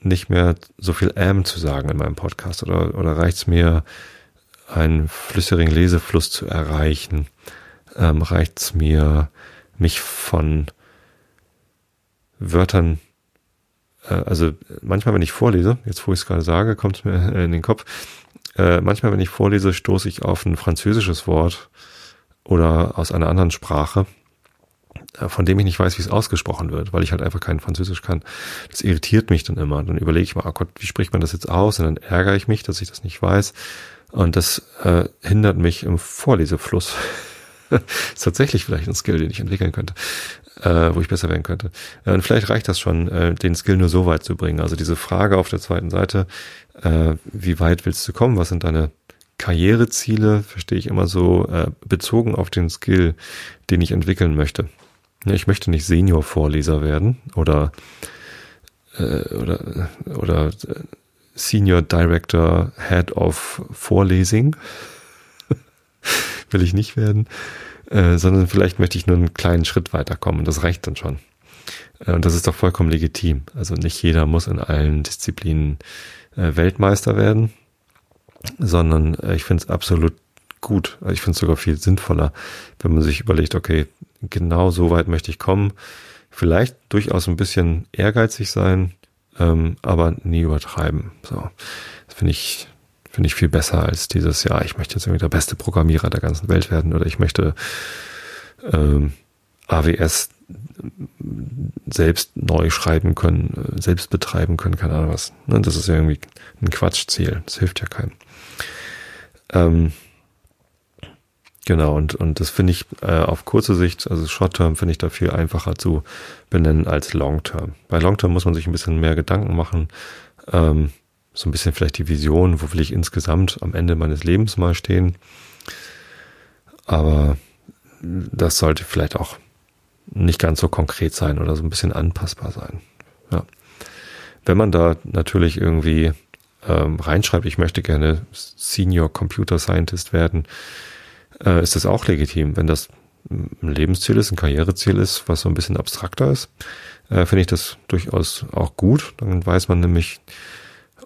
nicht mehr so viel M zu sagen in meinem Podcast? Oder, oder reicht es mir, einen flüssigen Lesefluss zu erreichen? Ähm, reicht es mir, mich von Wörtern, äh, also manchmal, wenn ich vorlese, jetzt wo ich es gerade sage, kommt es mir in den Kopf, äh, manchmal, wenn ich vorlese, stoße ich auf ein französisches Wort oder aus einer anderen Sprache, äh, von dem ich nicht weiß, wie es ausgesprochen wird, weil ich halt einfach kein Französisch kann. Das irritiert mich dann immer. Dann überlege ich mal, oh Gott, wie spricht man das jetzt aus? Und dann ärgere ich mich, dass ich das nicht weiß. Und das äh, hindert mich im Vorlesefluss. ist tatsächlich vielleicht ein Skill, den ich entwickeln könnte äh, wo ich besser werden könnte. Äh, und vielleicht reicht das schon, äh, den Skill nur so weit zu bringen. Also diese Frage auf der zweiten Seite, äh, wie weit willst du kommen? Was sind deine Karriereziele? Verstehe ich immer so äh, bezogen auf den Skill, den ich entwickeln möchte. Ich möchte nicht Senior-Vorleser werden oder äh, oder oder äh, Senior Director Head of Vorlesing. Will ich nicht werden. Äh, sondern vielleicht möchte ich nur einen kleinen Schritt weiterkommen. Das reicht dann schon. Äh, und das ist doch vollkommen legitim. Also nicht jeder muss in allen Disziplinen äh, Weltmeister werden, sondern äh, ich finde es absolut gut. Ich finde es sogar viel sinnvoller, wenn man sich überlegt, okay, genau so weit möchte ich kommen. Vielleicht durchaus ein bisschen ehrgeizig sein, ähm, aber nie übertreiben. So, das finde ich Finde ich viel besser als dieses, ja, ich möchte jetzt irgendwie der beste Programmierer der ganzen Welt werden oder ich möchte ähm, AWS selbst neu schreiben können, selbst betreiben können, keine Ahnung was. Ne, das ist ja irgendwie ein Quatschziel. Das hilft ja keinem. Ähm, genau, und, und das finde ich äh, auf kurze Sicht, also Short-Term finde ich da viel einfacher zu benennen als Long-Term. Bei Long-Term muss man sich ein bisschen mehr Gedanken machen, Ähm, so ein bisschen vielleicht die Vision, wo will ich insgesamt am Ende meines Lebens mal stehen. Aber das sollte vielleicht auch nicht ganz so konkret sein oder so ein bisschen anpassbar sein. Ja. Wenn man da natürlich irgendwie ähm, reinschreibt, ich möchte gerne Senior Computer Scientist werden, äh, ist das auch legitim. Wenn das ein Lebensziel ist, ein Karriereziel ist, was so ein bisschen abstrakter ist, äh, finde ich das durchaus auch gut. Dann weiß man nämlich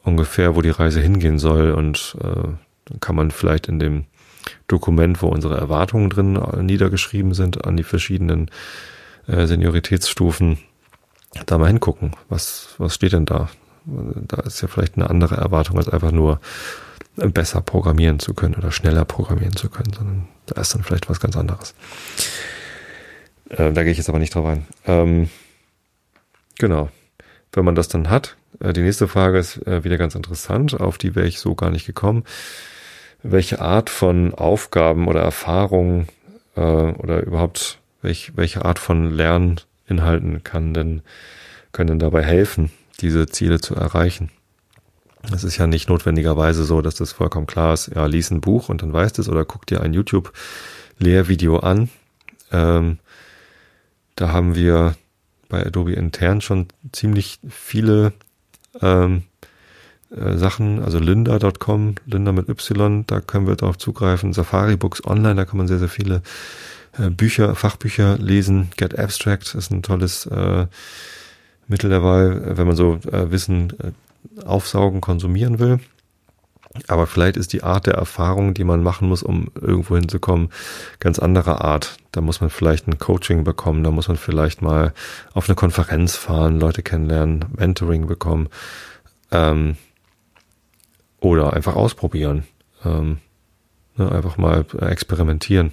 ungefähr, wo die Reise hingehen soll und äh, dann kann man vielleicht in dem Dokument, wo unsere Erwartungen drin äh, niedergeschrieben sind an die verschiedenen äh, Senioritätsstufen, da mal hingucken. Was, was steht denn da? Da ist ja vielleicht eine andere Erwartung als einfach nur besser programmieren zu können oder schneller programmieren zu können, sondern da ist dann vielleicht was ganz anderes. Äh, da gehe ich jetzt aber nicht drauf ein. Ähm, genau. Wenn man das dann hat, äh, die nächste Frage ist äh, wieder ganz interessant, auf die wäre ich so gar nicht gekommen. Welche Art von Aufgaben oder Erfahrungen äh, oder überhaupt welch, welche Art von Lerninhalten kann denn, können denn dabei helfen, diese Ziele zu erreichen? Es ist ja nicht notwendigerweise so, dass das vollkommen klar ist, ja, lies ein Buch und dann weißt es oder guck dir ein YouTube-Lehrvideo an. Ähm, da haben wir bei Adobe intern schon ziemlich viele ähm, äh, Sachen, also lynda.com, Lynda mit Y, da können wir darauf zugreifen. Safari Books Online, da kann man sehr, sehr viele äh, Bücher, Fachbücher lesen. Get Abstract ist ein tolles äh, Mittel der Wahl, wenn man so äh, Wissen äh, aufsaugen, konsumieren will. Aber vielleicht ist die Art der Erfahrung, die man machen muss, um irgendwo hinzukommen, ganz anderer Art. Da muss man vielleicht ein Coaching bekommen, da muss man vielleicht mal auf eine Konferenz fahren, Leute kennenlernen, Mentoring bekommen ähm, oder einfach ausprobieren. Ähm, ne, einfach mal experimentieren.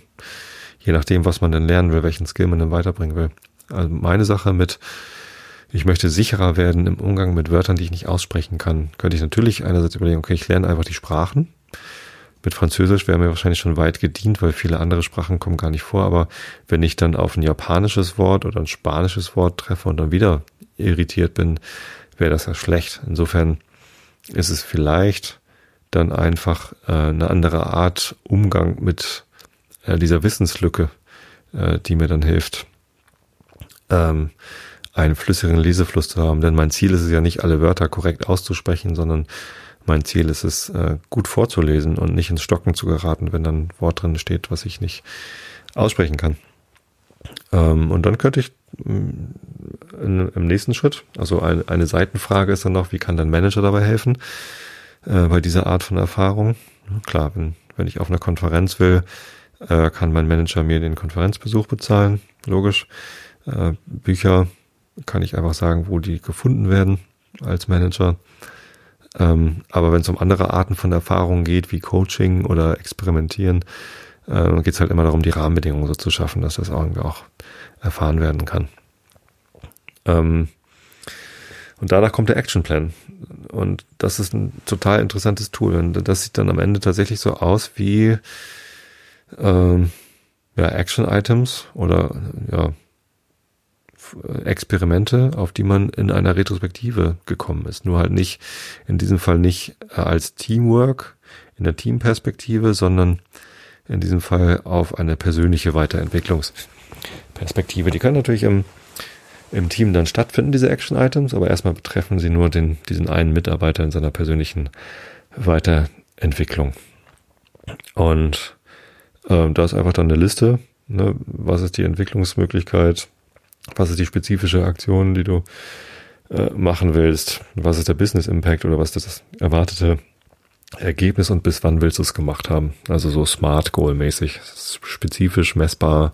Je nachdem, was man denn lernen will, welchen Skill man denn weiterbringen will. Also meine Sache mit ich möchte sicherer werden im Umgang mit Wörtern, die ich nicht aussprechen kann, könnte ich natürlich einerseits überlegen, okay, ich lerne einfach die Sprachen. Mit Französisch wäre mir wahrscheinlich schon weit gedient, weil viele andere Sprachen kommen gar nicht vor. Aber wenn ich dann auf ein japanisches Wort oder ein spanisches Wort treffe und dann wieder irritiert bin, wäre das ja schlecht. Insofern ist es vielleicht dann einfach äh, eine andere Art Umgang mit äh, dieser Wissenslücke, äh, die mir dann hilft. Ähm, einen flüssigen Lesefluss zu haben. Denn mein Ziel ist es ja nicht, alle Wörter korrekt auszusprechen, sondern mein Ziel ist es, äh, gut vorzulesen und nicht ins Stocken zu geraten, wenn dann ein Wort drin steht, was ich nicht aussprechen kann. Ähm, und dann könnte ich mm, im nächsten Schritt, also eine Seitenfrage ist dann noch, wie kann dein Manager dabei helfen äh, bei dieser Art von Erfahrung? Klar, wenn, wenn ich auf eine Konferenz will, äh, kann mein Manager mir den Konferenzbesuch bezahlen, logisch. Bücher kann ich einfach sagen, wo die gefunden werden als Manager. Ähm, aber wenn es um andere Arten von Erfahrungen geht, wie Coaching oder Experimentieren, äh, geht es halt immer darum, die Rahmenbedingungen so zu schaffen, dass das irgendwie auch erfahren werden kann. Ähm, und danach kommt der Actionplan. Und das ist ein total interessantes Tool. Und das sieht dann am Ende tatsächlich so aus wie ähm, ja, Action-Items oder ja, Experimente, auf die man in einer Retrospektive gekommen ist. Nur halt nicht, in diesem Fall nicht äh, als Teamwork in der Teamperspektive, sondern in diesem Fall auf eine persönliche Weiterentwicklungsperspektive. Die kann natürlich im, im Team dann stattfinden, diese Action-Items, aber erstmal betreffen sie nur den, diesen einen Mitarbeiter in seiner persönlichen Weiterentwicklung. Und äh, da ist einfach dann eine Liste, ne, was ist die Entwicklungsmöglichkeit, was ist die spezifische Aktion, die du äh, machen willst? Was ist der Business Impact oder was ist das erwartete Ergebnis und bis wann willst du es gemacht haben? Also so Smart Goal mäßig, spezifisch, messbar,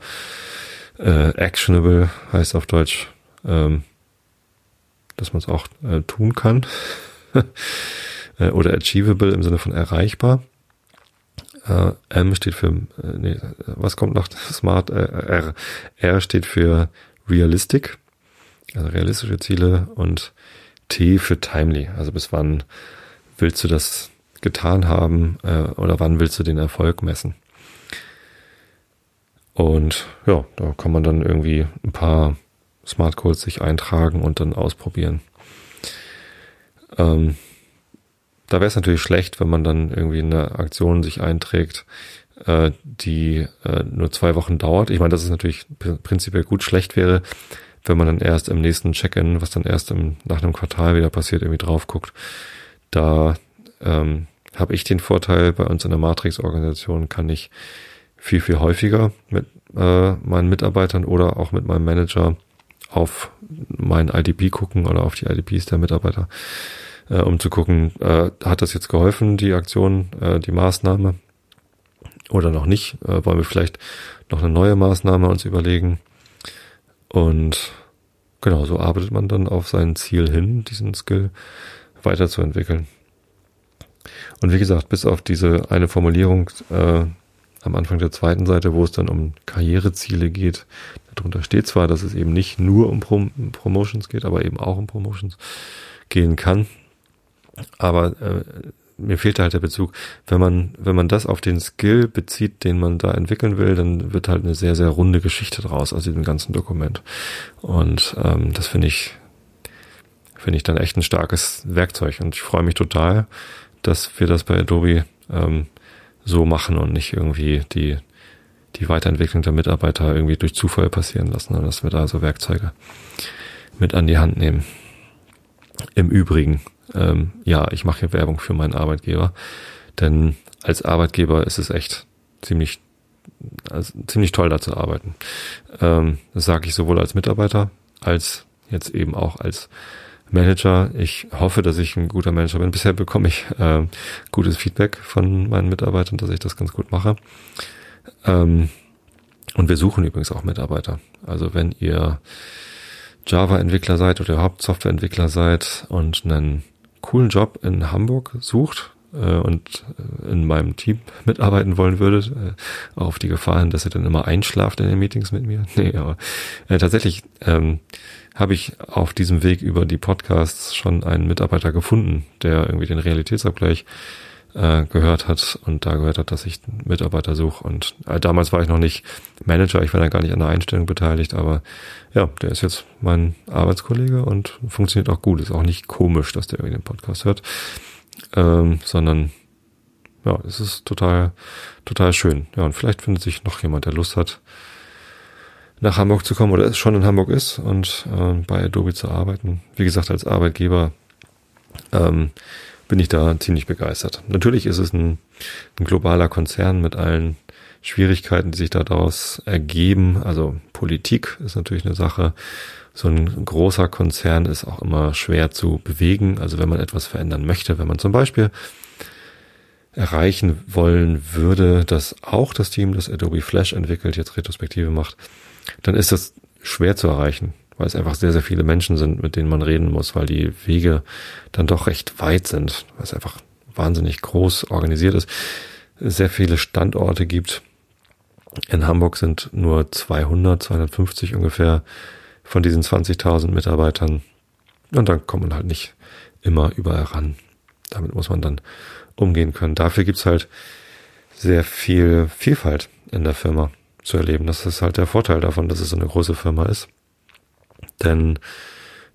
äh, actionable heißt auf Deutsch, ähm, dass man es auch äh, tun kann. äh, oder achievable im Sinne von erreichbar. Äh, M steht für, äh, nee, was kommt noch? Smart, äh, R. R steht für Realistic, also realistische Ziele und T für Timely, also bis wann willst du das getan haben äh, oder wann willst du den Erfolg messen. Und ja, da kann man dann irgendwie ein paar Smart Goals sich eintragen und dann ausprobieren. Ähm, da wäre es natürlich schlecht, wenn man dann irgendwie eine Aktion sich einträgt, äh, die äh, nur zwei Wochen dauert. Ich meine, das ist natürlich prinzipiell gut. Schlecht wäre, wenn man dann erst im nächsten Check-in, was dann erst im, nach einem Quartal wieder passiert, irgendwie drauf guckt. Da ähm, habe ich den Vorteil, bei uns in der Matrix-Organisation kann ich viel, viel häufiger mit äh, meinen Mitarbeitern oder auch mit meinem Manager auf mein IDP gucken oder auf die IDPs der Mitarbeiter, äh, um zu gucken, äh, hat das jetzt geholfen, die Aktion, äh, die Maßnahme oder noch nicht? Äh, wollen wir vielleicht noch eine neue Maßnahme uns überlegen? Und genau, so arbeitet man dann auf sein Ziel hin, diesen Skill weiterzuentwickeln. Und wie gesagt, bis auf diese eine Formulierung äh, am Anfang der zweiten Seite, wo es dann um Karriereziele geht, darunter steht zwar, dass es eben nicht nur um Prom Promotions geht, aber eben auch um Promotions gehen kann. Aber äh, mir fehlt halt der Bezug. Wenn man, wenn man das auf den Skill bezieht, den man da entwickeln will, dann wird halt eine sehr, sehr runde Geschichte draus aus diesem ganzen Dokument. Und ähm, das finde ich, finde ich dann echt ein starkes Werkzeug. Und ich freue mich total, dass wir das bei Adobe ähm, so machen und nicht irgendwie die, die Weiterentwicklung der Mitarbeiter irgendwie durch Zufall passieren lassen, sondern dass wir da so Werkzeuge mit an die Hand nehmen. Im Übrigen, ähm, ja, ich mache hier Werbung für meinen Arbeitgeber, denn als Arbeitgeber ist es echt ziemlich also ziemlich toll da zu arbeiten. Ähm, das sage ich sowohl als Mitarbeiter als jetzt eben auch als Manager. Ich hoffe, dass ich ein guter Manager bin. Bisher bekomme ich äh, gutes Feedback von meinen Mitarbeitern, dass ich das ganz gut mache. Ähm, und wir suchen übrigens auch Mitarbeiter. Also wenn ihr Java-Entwickler seid oder überhaupt Software-Entwickler seid und einen coolen Job in Hamburg sucht äh, und äh, in meinem Team mitarbeiten wollen würdet, äh, auf die Gefahr hin, dass ihr dann immer einschlaft in den Meetings mit mir. Nee, aber äh, tatsächlich ähm, habe ich auf diesem Weg über die Podcasts schon einen Mitarbeiter gefunden, der irgendwie den Realitätsabgleich äh, gehört hat und da gehört hat, dass ich Mitarbeiter suche. Und äh, damals war ich noch nicht Manager, ich war da gar nicht an der Einstellung beteiligt, aber ja, der ist jetzt mein Arbeitskollege und funktioniert auch gut. Ist auch nicht komisch, dass der irgendwie den Podcast hört, ähm, sondern ja, es ist total, total schön. Ja, und vielleicht findet sich noch jemand, der Lust hat, nach Hamburg zu kommen oder schon in Hamburg ist und äh, bei Adobe zu arbeiten. Wie gesagt, als Arbeitgeber ähm, bin ich da ziemlich begeistert. Natürlich ist es ein, ein globaler Konzern mit allen Schwierigkeiten, die sich daraus ergeben. Also Politik ist natürlich eine Sache. So ein großer Konzern ist auch immer schwer zu bewegen. Also wenn man etwas verändern möchte, wenn man zum Beispiel erreichen wollen würde, dass auch das Team, das Adobe Flash entwickelt, jetzt Retrospektive macht, dann ist das schwer zu erreichen weil es einfach sehr, sehr viele Menschen sind, mit denen man reden muss, weil die Wege dann doch recht weit sind, weil es einfach wahnsinnig groß organisiert ist, sehr viele Standorte gibt. In Hamburg sind nur 200, 250 ungefähr von diesen 20.000 Mitarbeitern. Und dann kommt man halt nicht immer überall ran. Damit muss man dann umgehen können. Dafür gibt's halt sehr viel Vielfalt in der Firma zu erleben. Das ist halt der Vorteil davon, dass es so eine große Firma ist. Denn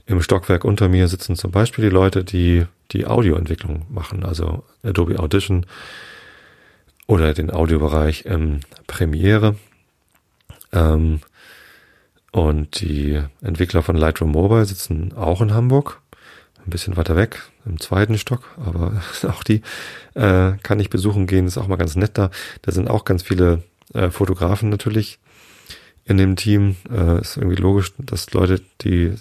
im Stockwerk unter mir sitzen zum Beispiel die Leute, die die Audioentwicklung machen, also Adobe Audition oder den Audiobereich im Premiere. Ähm, und die Entwickler von Lightroom Mobile sitzen auch in Hamburg, ein bisschen weiter weg, im zweiten Stock, aber auch die äh, kann ich besuchen gehen, ist auch mal ganz nett da. Da sind auch ganz viele äh, Fotografen natürlich in dem Team. Äh, ist irgendwie logisch, dass Leute, die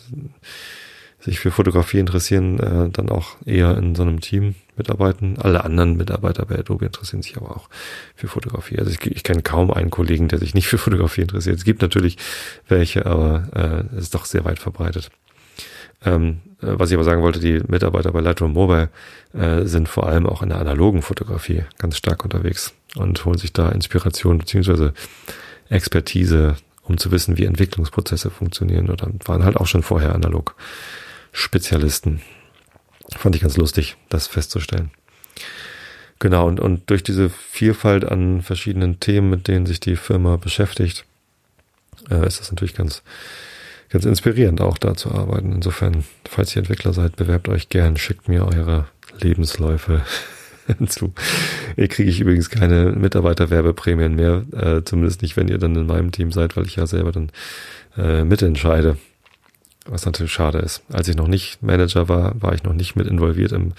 sich für Fotografie interessieren, äh, dann auch eher in so einem Team mitarbeiten. Alle anderen Mitarbeiter bei Adobe interessieren sich aber auch für Fotografie. Also ich, ich kenne kaum einen Kollegen, der sich nicht für Fotografie interessiert. Es gibt natürlich welche, aber äh, es ist doch sehr weit verbreitet. Ähm, äh, was ich aber sagen wollte, die Mitarbeiter bei Lightroom Mobile äh, sind vor allem auch in der analogen Fotografie ganz stark unterwegs und holen sich da Inspiration beziehungsweise Expertise um zu wissen, wie Entwicklungsprozesse funktionieren oder waren halt auch schon vorher analog Spezialisten. Fand ich ganz lustig, das festzustellen. Genau, und, und durch diese Vielfalt an verschiedenen Themen, mit denen sich die Firma beschäftigt, äh, ist das natürlich ganz, ganz inspirierend auch da zu arbeiten. Insofern, falls ihr Entwickler seid, bewerbt euch gern, schickt mir eure Lebensläufe zu. Hier kriege ich übrigens keine Mitarbeiterwerbeprämien mehr, äh, zumindest nicht, wenn ihr dann in meinem Team seid, weil ich ja selber dann äh, mitentscheide. Was natürlich schade ist. Als ich noch nicht Manager war, war ich noch nicht mit involviert im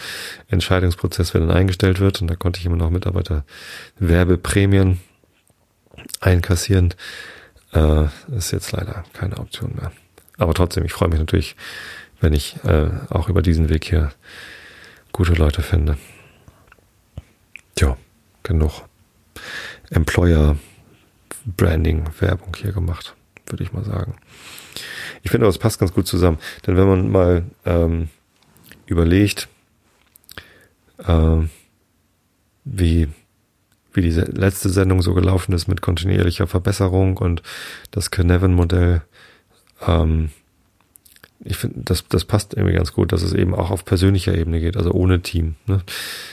Entscheidungsprozess, wer dann eingestellt wird. Und da konnte ich immer noch Mitarbeiterwerbeprämien einkassieren. Äh, ist jetzt leider keine Option mehr. Aber trotzdem, ich freue mich natürlich, wenn ich äh, auch über diesen Weg hier gute Leute finde. Tja, genug Employer Branding Werbung hier gemacht, würde ich mal sagen. Ich finde, das passt ganz gut zusammen, denn wenn man mal ähm, überlegt, äh, wie wie die letzte Sendung so gelaufen ist mit kontinuierlicher Verbesserung und das Canevan-Modell, ähm, ich finde, das, das passt irgendwie ganz gut, dass es eben auch auf persönlicher Ebene geht, also ohne Team. Ne?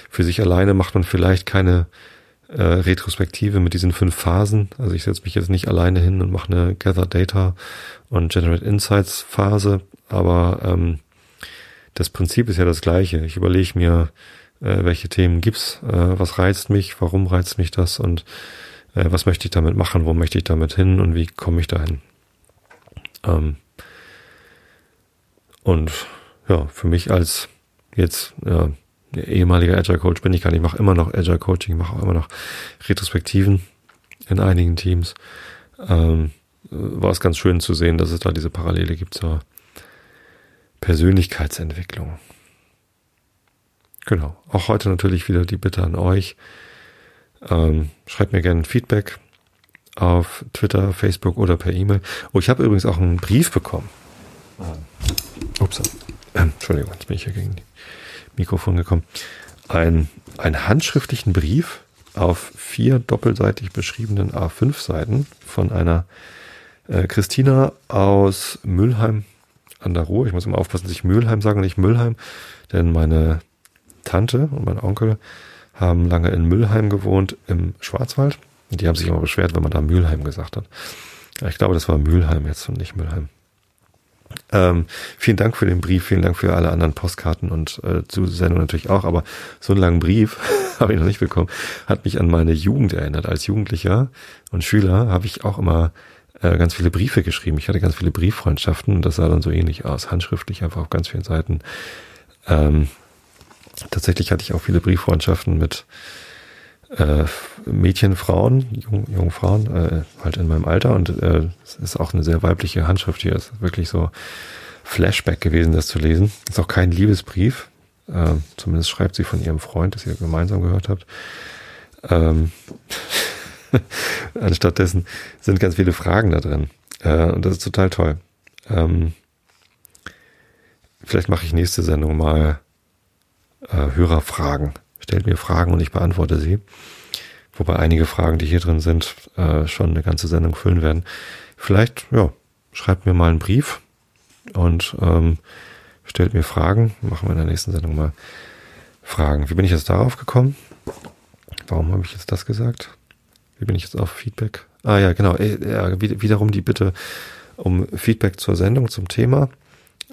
Für sich alleine macht man vielleicht keine äh, Retrospektive mit diesen fünf Phasen. Also ich setze mich jetzt nicht alleine hin und mache eine Gather Data und Generate Insights Phase, aber ähm, das Prinzip ist ja das gleiche. Ich überlege mir, äh, welche Themen gibt's, äh, was reizt mich, warum reizt mich das und äh, was möchte ich damit machen, wo möchte ich damit hin und wie komme ich dahin. Ähm, und ja, für mich als jetzt ja, ehemaliger Agile Coach bin ich gar nicht, ich mache immer noch Agile Coaching, mache auch immer noch Retrospektiven in einigen Teams. Ähm, war es ganz schön zu sehen, dass es da diese Parallele gibt zur Persönlichkeitsentwicklung. Genau. Auch heute natürlich wieder die Bitte an euch. Ähm, schreibt mir gerne Feedback auf Twitter, Facebook oder per E-Mail. Oh, ich habe übrigens auch einen Brief bekommen. Ups. Ähm, Entschuldigung, jetzt bin ich hier gegen die Mikrofon gekommen. Ein, einen handschriftlichen Brief auf vier doppelseitig beschriebenen A5-Seiten von einer äh, Christina aus Mülheim an der Ruhr. Ich muss immer aufpassen, dass ich Mülheim sage, nicht Müllheim, denn meine Tante und mein Onkel haben lange in Mülheim gewohnt im Schwarzwald. Und die haben sich immer beschwert, wenn man da Mülheim gesagt hat. Ich glaube, das war Mülheim jetzt und nicht Mülheim. Ähm, vielen Dank für den Brief, vielen Dank für alle anderen Postkarten und äh, Zusendungen natürlich auch, aber so einen langen Brief habe ich noch nicht bekommen. Hat mich an meine Jugend erinnert. Als Jugendlicher und Schüler habe ich auch immer äh, ganz viele Briefe geschrieben. Ich hatte ganz viele Brieffreundschaften und das sah dann so ähnlich aus, handschriftlich einfach auf ganz vielen Seiten. Ähm, tatsächlich hatte ich auch viele Brieffreundschaften mit äh, Mädchen, Frauen, jung, jungen Frauen, äh, halt in meinem Alter und äh, es ist auch eine sehr weibliche Handschrift hier. Es ist wirklich so Flashback gewesen, das zu lesen. Ist auch kein Liebesbrief. Äh, zumindest schreibt sie von ihrem Freund, das ihr gemeinsam gehört habt. Ähm, anstattdessen sind ganz viele Fragen da drin. Äh, und das ist total toll. Ähm, vielleicht mache ich nächste Sendung mal äh, Hörerfragen. Stellt mir Fragen und ich beantworte sie. Wobei einige Fragen, die hier drin sind, äh, schon eine ganze Sendung füllen werden. Vielleicht, ja, schreibt mir mal einen Brief und ähm, stellt mir Fragen. Machen wir in der nächsten Sendung mal Fragen. Wie bin ich jetzt darauf gekommen? Warum habe ich jetzt das gesagt? Wie bin ich jetzt auf Feedback? Ah ja, genau. Äh, ja, wiederum die Bitte um Feedback zur Sendung, zum Thema.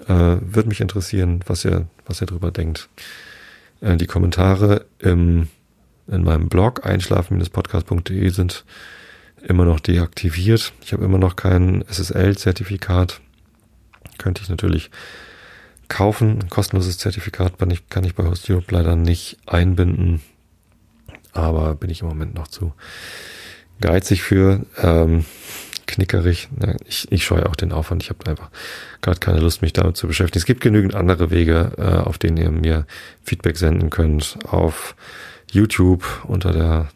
Äh, Würde mich interessieren, was ihr, was ihr drüber denkt. Äh, die Kommentare im, in meinem Blog einschlafen-podcast.de sind immer noch deaktiviert. Ich habe immer noch kein SSL-Zertifikat. Könnte ich natürlich kaufen. Ein kostenloses Zertifikat kann ich, kann ich bei Host Europe leider nicht einbinden. Aber bin ich im Moment noch zu geizig für. Ähm, knickerig. Ich, ich scheue auch den Aufwand. Ich habe einfach gerade keine Lust, mich damit zu beschäftigen. Es gibt genügend andere Wege, äh, auf denen ihr mir Feedback senden könnt. Auf YouTube unter der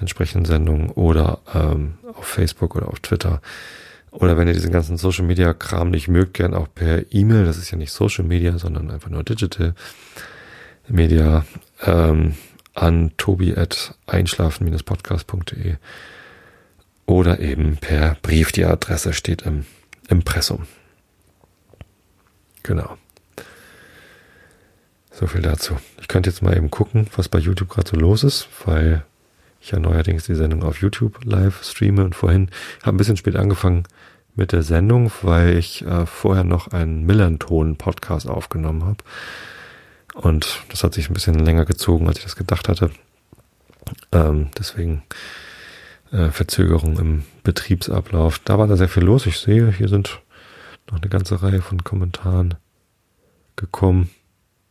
entsprechenden Sendung oder ähm, auf Facebook oder auf Twitter. Oder wenn ihr diesen ganzen Social Media Kram nicht mögt, gern auch per E-Mail. Das ist ja nicht Social Media, sondern einfach nur Digital Media ähm, an tobi at einschlafen-podcast.de oder eben per Brief. Die Adresse steht im Impressum. Genau. So viel dazu. Ich könnte jetzt mal eben gucken, was bei YouTube gerade so los ist, weil ich ja neuerdings die Sendung auf YouTube live streame und vorhin habe ein bisschen spät angefangen mit der Sendung, weil ich äh, vorher noch einen Millanton-Podcast aufgenommen habe. Und das hat sich ein bisschen länger gezogen, als ich das gedacht hatte. Ähm, deswegen äh, Verzögerung im Betriebsablauf. Da war da sehr viel los. Ich sehe, hier sind noch eine ganze Reihe von Kommentaren gekommen.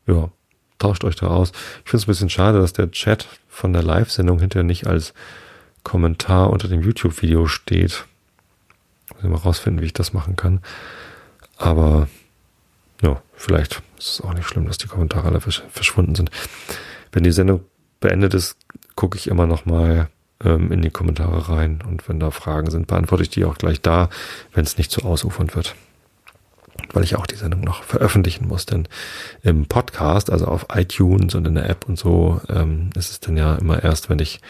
Ja, tauscht euch da aus. Ich finde es ein bisschen schade, dass der Chat von der Live-Sendung hinterher nicht als Kommentar unter dem YouTube-Video steht. Muss ich mal rausfinden, wie ich das machen kann. Aber ja, vielleicht ist es auch nicht schlimm, dass die Kommentare alle versch verschwunden sind. Wenn die Sendung beendet ist, gucke ich immer noch mal ähm, in die Kommentare rein und wenn da Fragen sind, beantworte ich die auch gleich da, wenn es nicht zu ausufernd wird weil ich auch die Sendung noch veröffentlichen muss. Denn im Podcast, also auf iTunes und in der App und so, ähm, ist es dann ja immer erst, wenn ich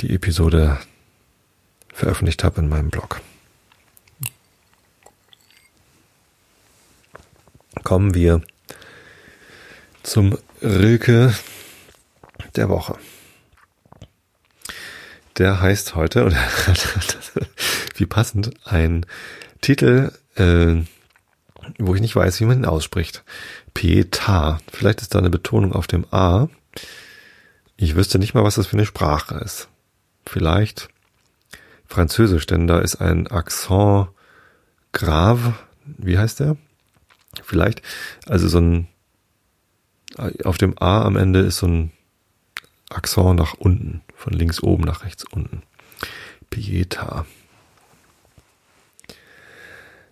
die Episode veröffentlicht habe in meinem Blog. Kommen wir zum Rilke der Woche. Der heißt heute, und wie passend, ein Titel, äh, wo ich nicht weiß, wie man ihn ausspricht. Pietà. Vielleicht ist da eine Betonung auf dem A. Ich wüsste nicht mal, was das für eine Sprache ist. Vielleicht Französisch, denn da ist ein Accent grave. Wie heißt der? Vielleicht, also so ein, auf dem A am Ende ist so ein Accent nach unten, von links oben nach rechts unten. Pietà.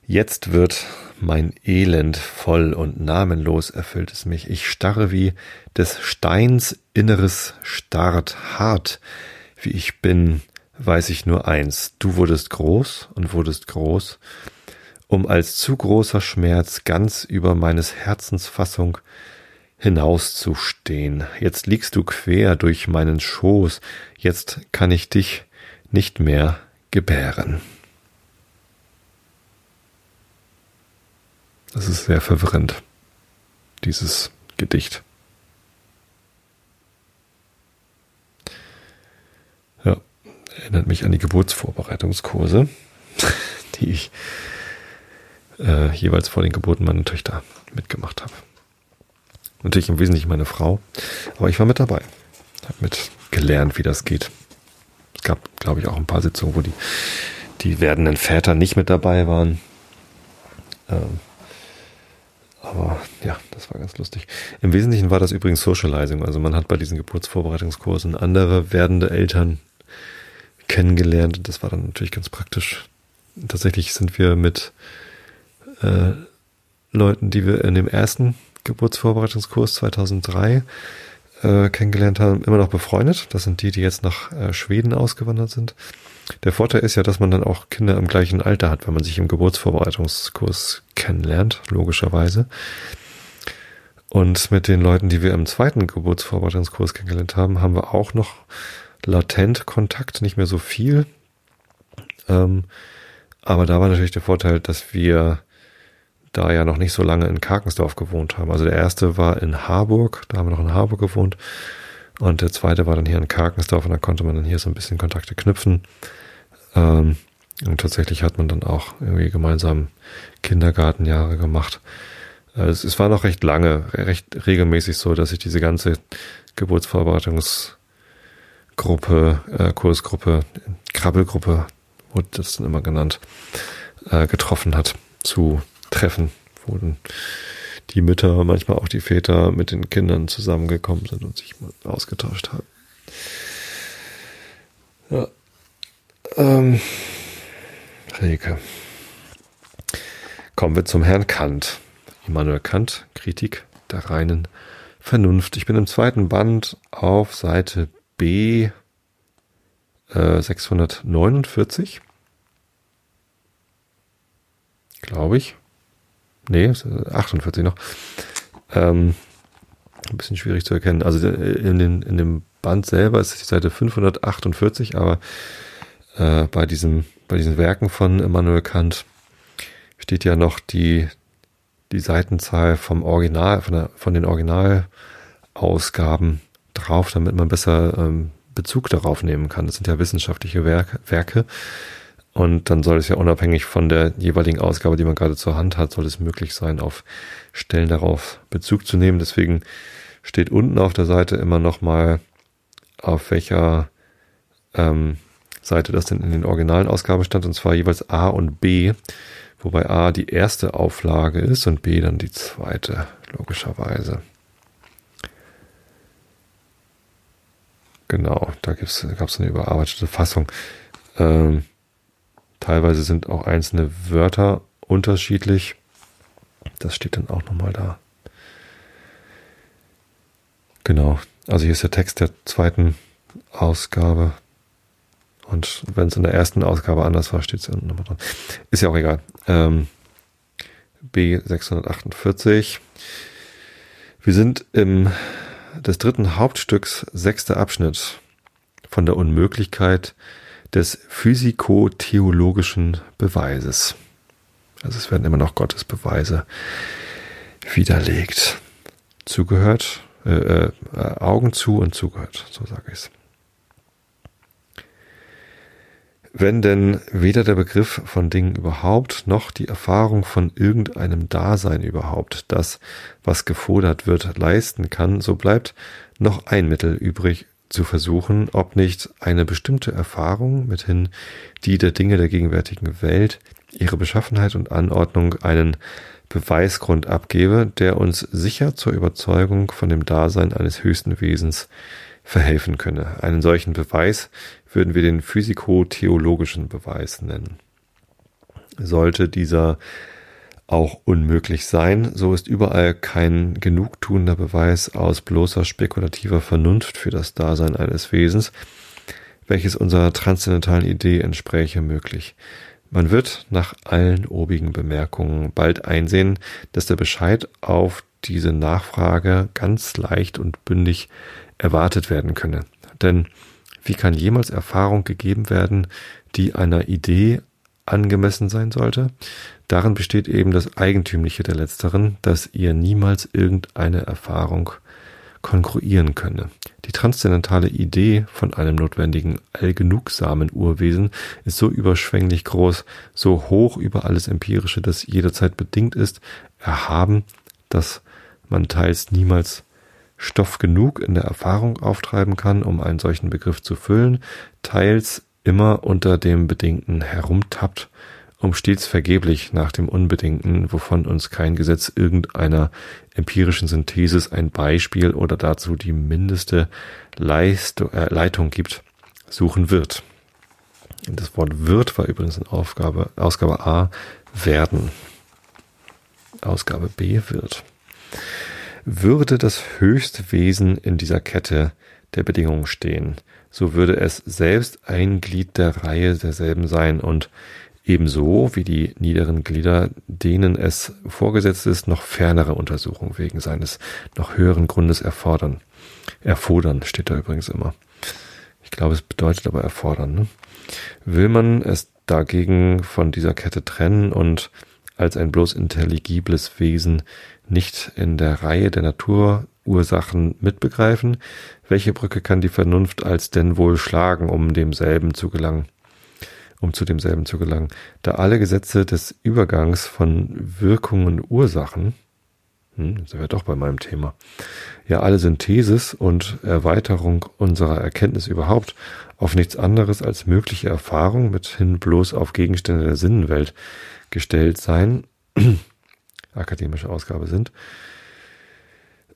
Jetzt wird mein Elend voll und namenlos erfüllt es mich. Ich starre wie des Steins Inneres starrt hart. Wie ich bin, weiß ich nur eins. Du wurdest groß und wurdest groß, um als zu großer Schmerz ganz über meines Herzens Fassung hinauszustehen. Jetzt liegst du quer durch meinen Schoß. Jetzt kann ich dich nicht mehr gebären. Das ist sehr verwirrend, dieses Gedicht. Ja, erinnert mich an die Geburtsvorbereitungskurse, die ich äh, jeweils vor den Geburten meiner Töchter mitgemacht habe. Natürlich im Wesentlichen meine Frau, aber ich war mit dabei, habe mit gelernt, wie das geht. Es gab, glaube ich, auch ein paar Sitzungen, wo die, die werdenden Väter nicht mit dabei waren. Ähm, aber ja, das war ganz lustig. Im Wesentlichen war das übrigens Socializing. Also man hat bei diesen Geburtsvorbereitungskursen andere werdende Eltern kennengelernt. Das war dann natürlich ganz praktisch. Tatsächlich sind wir mit äh, Leuten, die wir in dem ersten Geburtsvorbereitungskurs 2003 äh, kennengelernt haben, immer noch befreundet. Das sind die, die jetzt nach äh, Schweden ausgewandert sind. Der Vorteil ist ja, dass man dann auch Kinder im gleichen Alter hat, wenn man sich im Geburtsvorbereitungskurs kennenlernt, logischerweise. Und mit den Leuten, die wir im zweiten Geburtsvorbereitungskurs kennengelernt haben, haben wir auch noch latent Kontakt, nicht mehr so viel. Ähm, aber da war natürlich der Vorteil, dass wir da ja noch nicht so lange in Karkensdorf gewohnt haben. Also der erste war in Harburg, da haben wir noch in Harburg gewohnt. Und der zweite war dann hier in Karkensdorf und da konnte man dann hier so ein bisschen Kontakte knüpfen. Ähm, und tatsächlich hat man dann auch irgendwie gemeinsam Kindergartenjahre gemacht. Es, es war noch recht lange, recht regelmäßig so, dass ich diese ganze Geburtsvorbereitungsgruppe, äh, Kursgruppe, Krabbelgruppe, wurde das dann immer genannt, äh, getroffen hat zu Treffen, wurden die Mütter, manchmal auch die Väter mit den Kindern zusammengekommen sind und sich ausgetauscht haben. Ja. Ähm, Rilke. Kommen wir zum Herrn Kant. Immanuel Kant, Kritik der reinen Vernunft. Ich bin im zweiten Band auf Seite B äh, 649. Glaube ich. Nee, 48 noch. Ähm, ein bisschen schwierig zu erkennen. Also äh, in, den, in dem Band selber ist die Seite 548, aber äh, bei, diesem, bei diesen Werken von Immanuel Kant steht ja noch die, die Seitenzahl vom Original, von, der, von den Originalausgaben drauf, damit man besser ähm, Bezug darauf nehmen kann. Das sind ja wissenschaftliche Werke. Werke. Und dann soll es ja unabhängig von der jeweiligen Ausgabe, die man gerade zur Hand hat, soll es möglich sein, auf Stellen darauf Bezug zu nehmen. Deswegen steht unten auf der Seite immer nochmal, auf welcher ähm, Seite das denn in den originalen Ausgaben stand, und zwar jeweils A und B, wobei A die erste Auflage ist und B dann die zweite, logischerweise. Genau, da gab es eine überarbeitete Fassung. Ähm, teilweise sind auch einzelne Wörter unterschiedlich. Das steht dann auch nochmal da. Genau, also hier ist der Text der zweiten Ausgabe. Und wenn es in der ersten Ausgabe anders war, steht es unten nochmal dran. Ist ja auch egal. Ähm, B648. Wir sind im des dritten Hauptstücks sechster Abschnitt von der Unmöglichkeit des physikotheologischen Beweises. Also es werden immer noch Gottes Beweise widerlegt. Zugehört, äh, äh, Augen zu und zugehört, so sage ich es. Wenn denn weder der Begriff von Dingen überhaupt noch die Erfahrung von irgendeinem Dasein überhaupt das, was gefordert wird, leisten kann, so bleibt noch ein Mittel übrig zu versuchen, ob nicht eine bestimmte Erfahrung, mithin die der Dinge der gegenwärtigen Welt, ihre Beschaffenheit und Anordnung einen Beweisgrund abgebe, der uns sicher zur Überzeugung von dem Dasein eines höchsten Wesens verhelfen könne. Einen solchen Beweis würden wir den physikotheologischen Beweis nennen. Sollte dieser auch unmöglich sein, so ist überall kein genugtuender Beweis aus bloßer spekulativer Vernunft für das Dasein eines Wesens, welches unserer transzendentalen Idee entspräche, möglich. Man wird nach allen obigen Bemerkungen bald einsehen, dass der Bescheid auf diese Nachfrage ganz leicht und bündig erwartet werden könne. Denn wie kann jemals Erfahrung gegeben werden, die einer Idee angemessen sein sollte? Darin besteht eben das Eigentümliche der letzteren, dass ihr niemals irgendeine Erfahrung konkurrieren könne. Die transzendentale Idee von einem notwendigen allgenugsamen Urwesen ist so überschwänglich groß, so hoch über alles Empirische, das jederzeit bedingt ist, erhaben, dass man teils niemals Stoff genug in der Erfahrung auftreiben kann, um einen solchen Begriff zu füllen, teils immer unter dem Bedingten herumtappt, um stets vergeblich nach dem Unbedingten, wovon uns kein Gesetz irgendeiner empirischen Synthesis ein Beispiel oder dazu die mindeste Leistung, äh, Leitung gibt, suchen wird. Das Wort wird war übrigens in Aufgabe, Ausgabe A werden. Ausgabe B wird würde das höchste Wesen in dieser Kette der Bedingungen stehen, so würde es selbst ein Glied der Reihe derselben sein und ebenso wie die niederen Glieder, denen es vorgesetzt ist, noch fernere Untersuchungen wegen seines noch höheren Grundes erfordern. Erfordern steht da übrigens immer. Ich glaube, es bedeutet aber erfordern. Ne? Will man es dagegen von dieser Kette trennen und als ein bloß intelligibles Wesen nicht in der Reihe der Naturursachen mitbegreifen, welche Brücke kann die Vernunft als denn wohl schlagen, um demselben zu gelangen? um zu demselben zu gelangen, da alle Gesetze des Übergangs von Wirkungen Ursachen, hm, sind wir doch bei meinem Thema, ja alle Synthesis und Erweiterung unserer Erkenntnis überhaupt auf nichts anderes als mögliche Erfahrung mithin bloß auf Gegenstände der Sinnenwelt gestellt sein, akademische Ausgabe sind,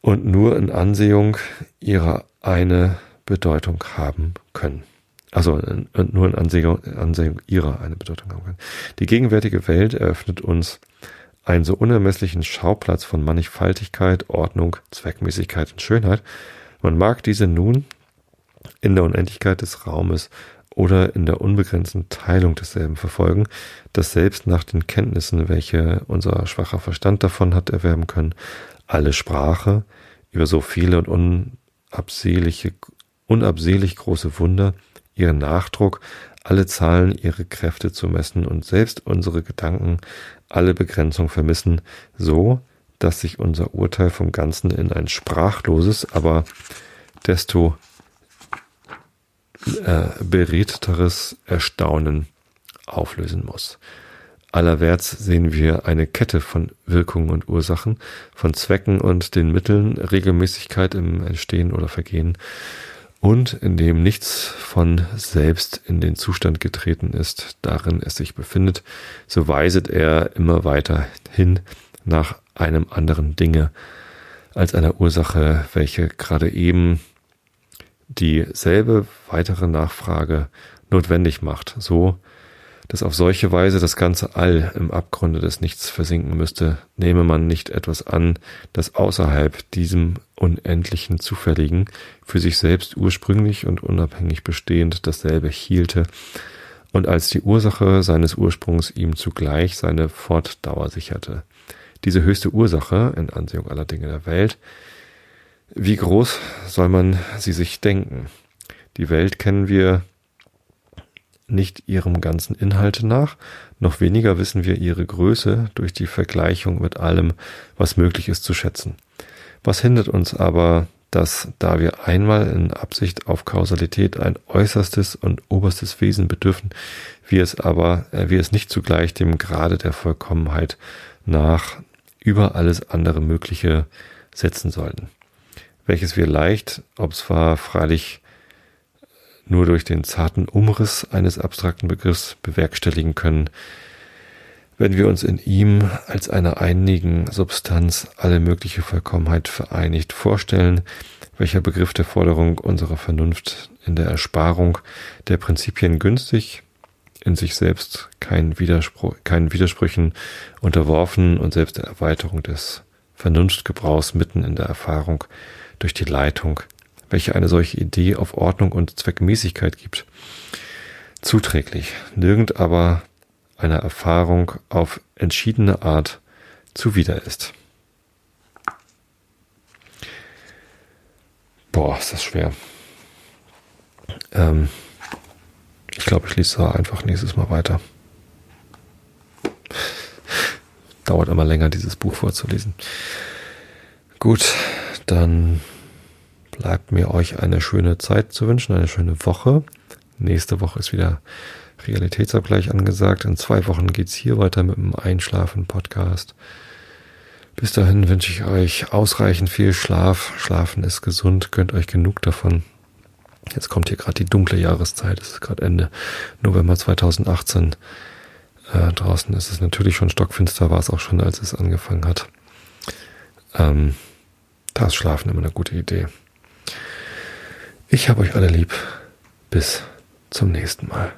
und nur in Ansehung ihrer eine Bedeutung haben können. Also und nur in Ansehung, Ansehung ihrer eine Bedeutung haben können. Die gegenwärtige Welt eröffnet uns einen so unermesslichen Schauplatz von Mannigfaltigkeit, Ordnung, Zweckmäßigkeit und Schönheit. Man mag diese nun in der Unendlichkeit des Raumes oder in der unbegrenzten Teilung desselben verfolgen, dass selbst nach den Kenntnissen, welche unser schwacher Verstand davon hat erwerben können, alle Sprache über so viele und unabsehliche, unabsehlich große Wunder, ihren Nachdruck, alle Zahlen ihre Kräfte zu messen und selbst unsere Gedanken alle Begrenzung vermissen, so dass sich unser Urteil vom Ganzen in ein sprachloses, aber desto äh, beredteres Erstaunen auflösen muss. Allerwärts sehen wir eine Kette von Wirkungen und Ursachen, von Zwecken und den Mitteln, Regelmäßigkeit im Entstehen oder Vergehen und in dem nichts von selbst in den Zustand getreten ist, darin es sich befindet, so weiset er immer weiter hin nach einem anderen Dinge als einer Ursache, welche gerade eben dieselbe weitere Nachfrage notwendig macht, so dass auf solche Weise das ganze All im Abgrunde des Nichts versinken müsste, nehme man nicht etwas an, das außerhalb diesem unendlichen Zufälligen, für sich selbst ursprünglich und unabhängig bestehend dasselbe hielte und als die Ursache seines Ursprungs ihm zugleich seine Fortdauer sicherte. Diese höchste Ursache, in Ansehung aller Dinge der Welt, wie groß soll man sie sich denken? Die Welt kennen wir nicht ihrem ganzen Inhalte nach, noch weniger wissen wir ihre Größe durch die Vergleichung mit allem, was möglich ist zu schätzen. Was hindert uns aber, dass, da wir einmal in Absicht auf Kausalität ein äußerstes und oberstes Wesen bedürfen, wir es aber, äh, wir es nicht zugleich dem Grade der Vollkommenheit nach über alles andere Mögliche setzen sollten, welches wir leicht, ob zwar freilich nur durch den zarten Umriss eines abstrakten Begriffs bewerkstelligen können, wenn wir uns in ihm als einer einigen Substanz alle mögliche Vollkommenheit vereinigt vorstellen, welcher Begriff der Forderung unserer Vernunft in der Ersparung der Prinzipien günstig, in sich selbst kein Widerspruch, keinen Widersprüchen unterworfen und selbst der Erweiterung des Vernunftgebrauchs mitten in der Erfahrung durch die Leitung welche eine solche Idee auf Ordnung und Zweckmäßigkeit gibt. Zuträglich, nirgend aber einer Erfahrung auf entschiedene Art zuwider ist. Boah, ist das schwer. Ähm, ich glaube, ich lese da einfach nächstes Mal weiter. Dauert immer länger, dieses Buch vorzulesen. Gut, dann bleibt mir euch eine schöne Zeit zu wünschen, eine schöne Woche. Nächste Woche ist wieder Realitätsabgleich angesagt. In zwei Wochen geht's hier weiter mit dem Einschlafen-Podcast. Bis dahin wünsche ich euch ausreichend viel Schlaf. Schlafen ist gesund, gönnt euch genug davon. Jetzt kommt hier gerade die dunkle Jahreszeit, es ist gerade Ende November 2018. Äh, draußen ist es natürlich schon stockfinster, war es auch schon, als es angefangen hat. Ähm, da ist Schlafen immer eine gute Idee. Ich habe euch alle lieb. Bis zum nächsten Mal.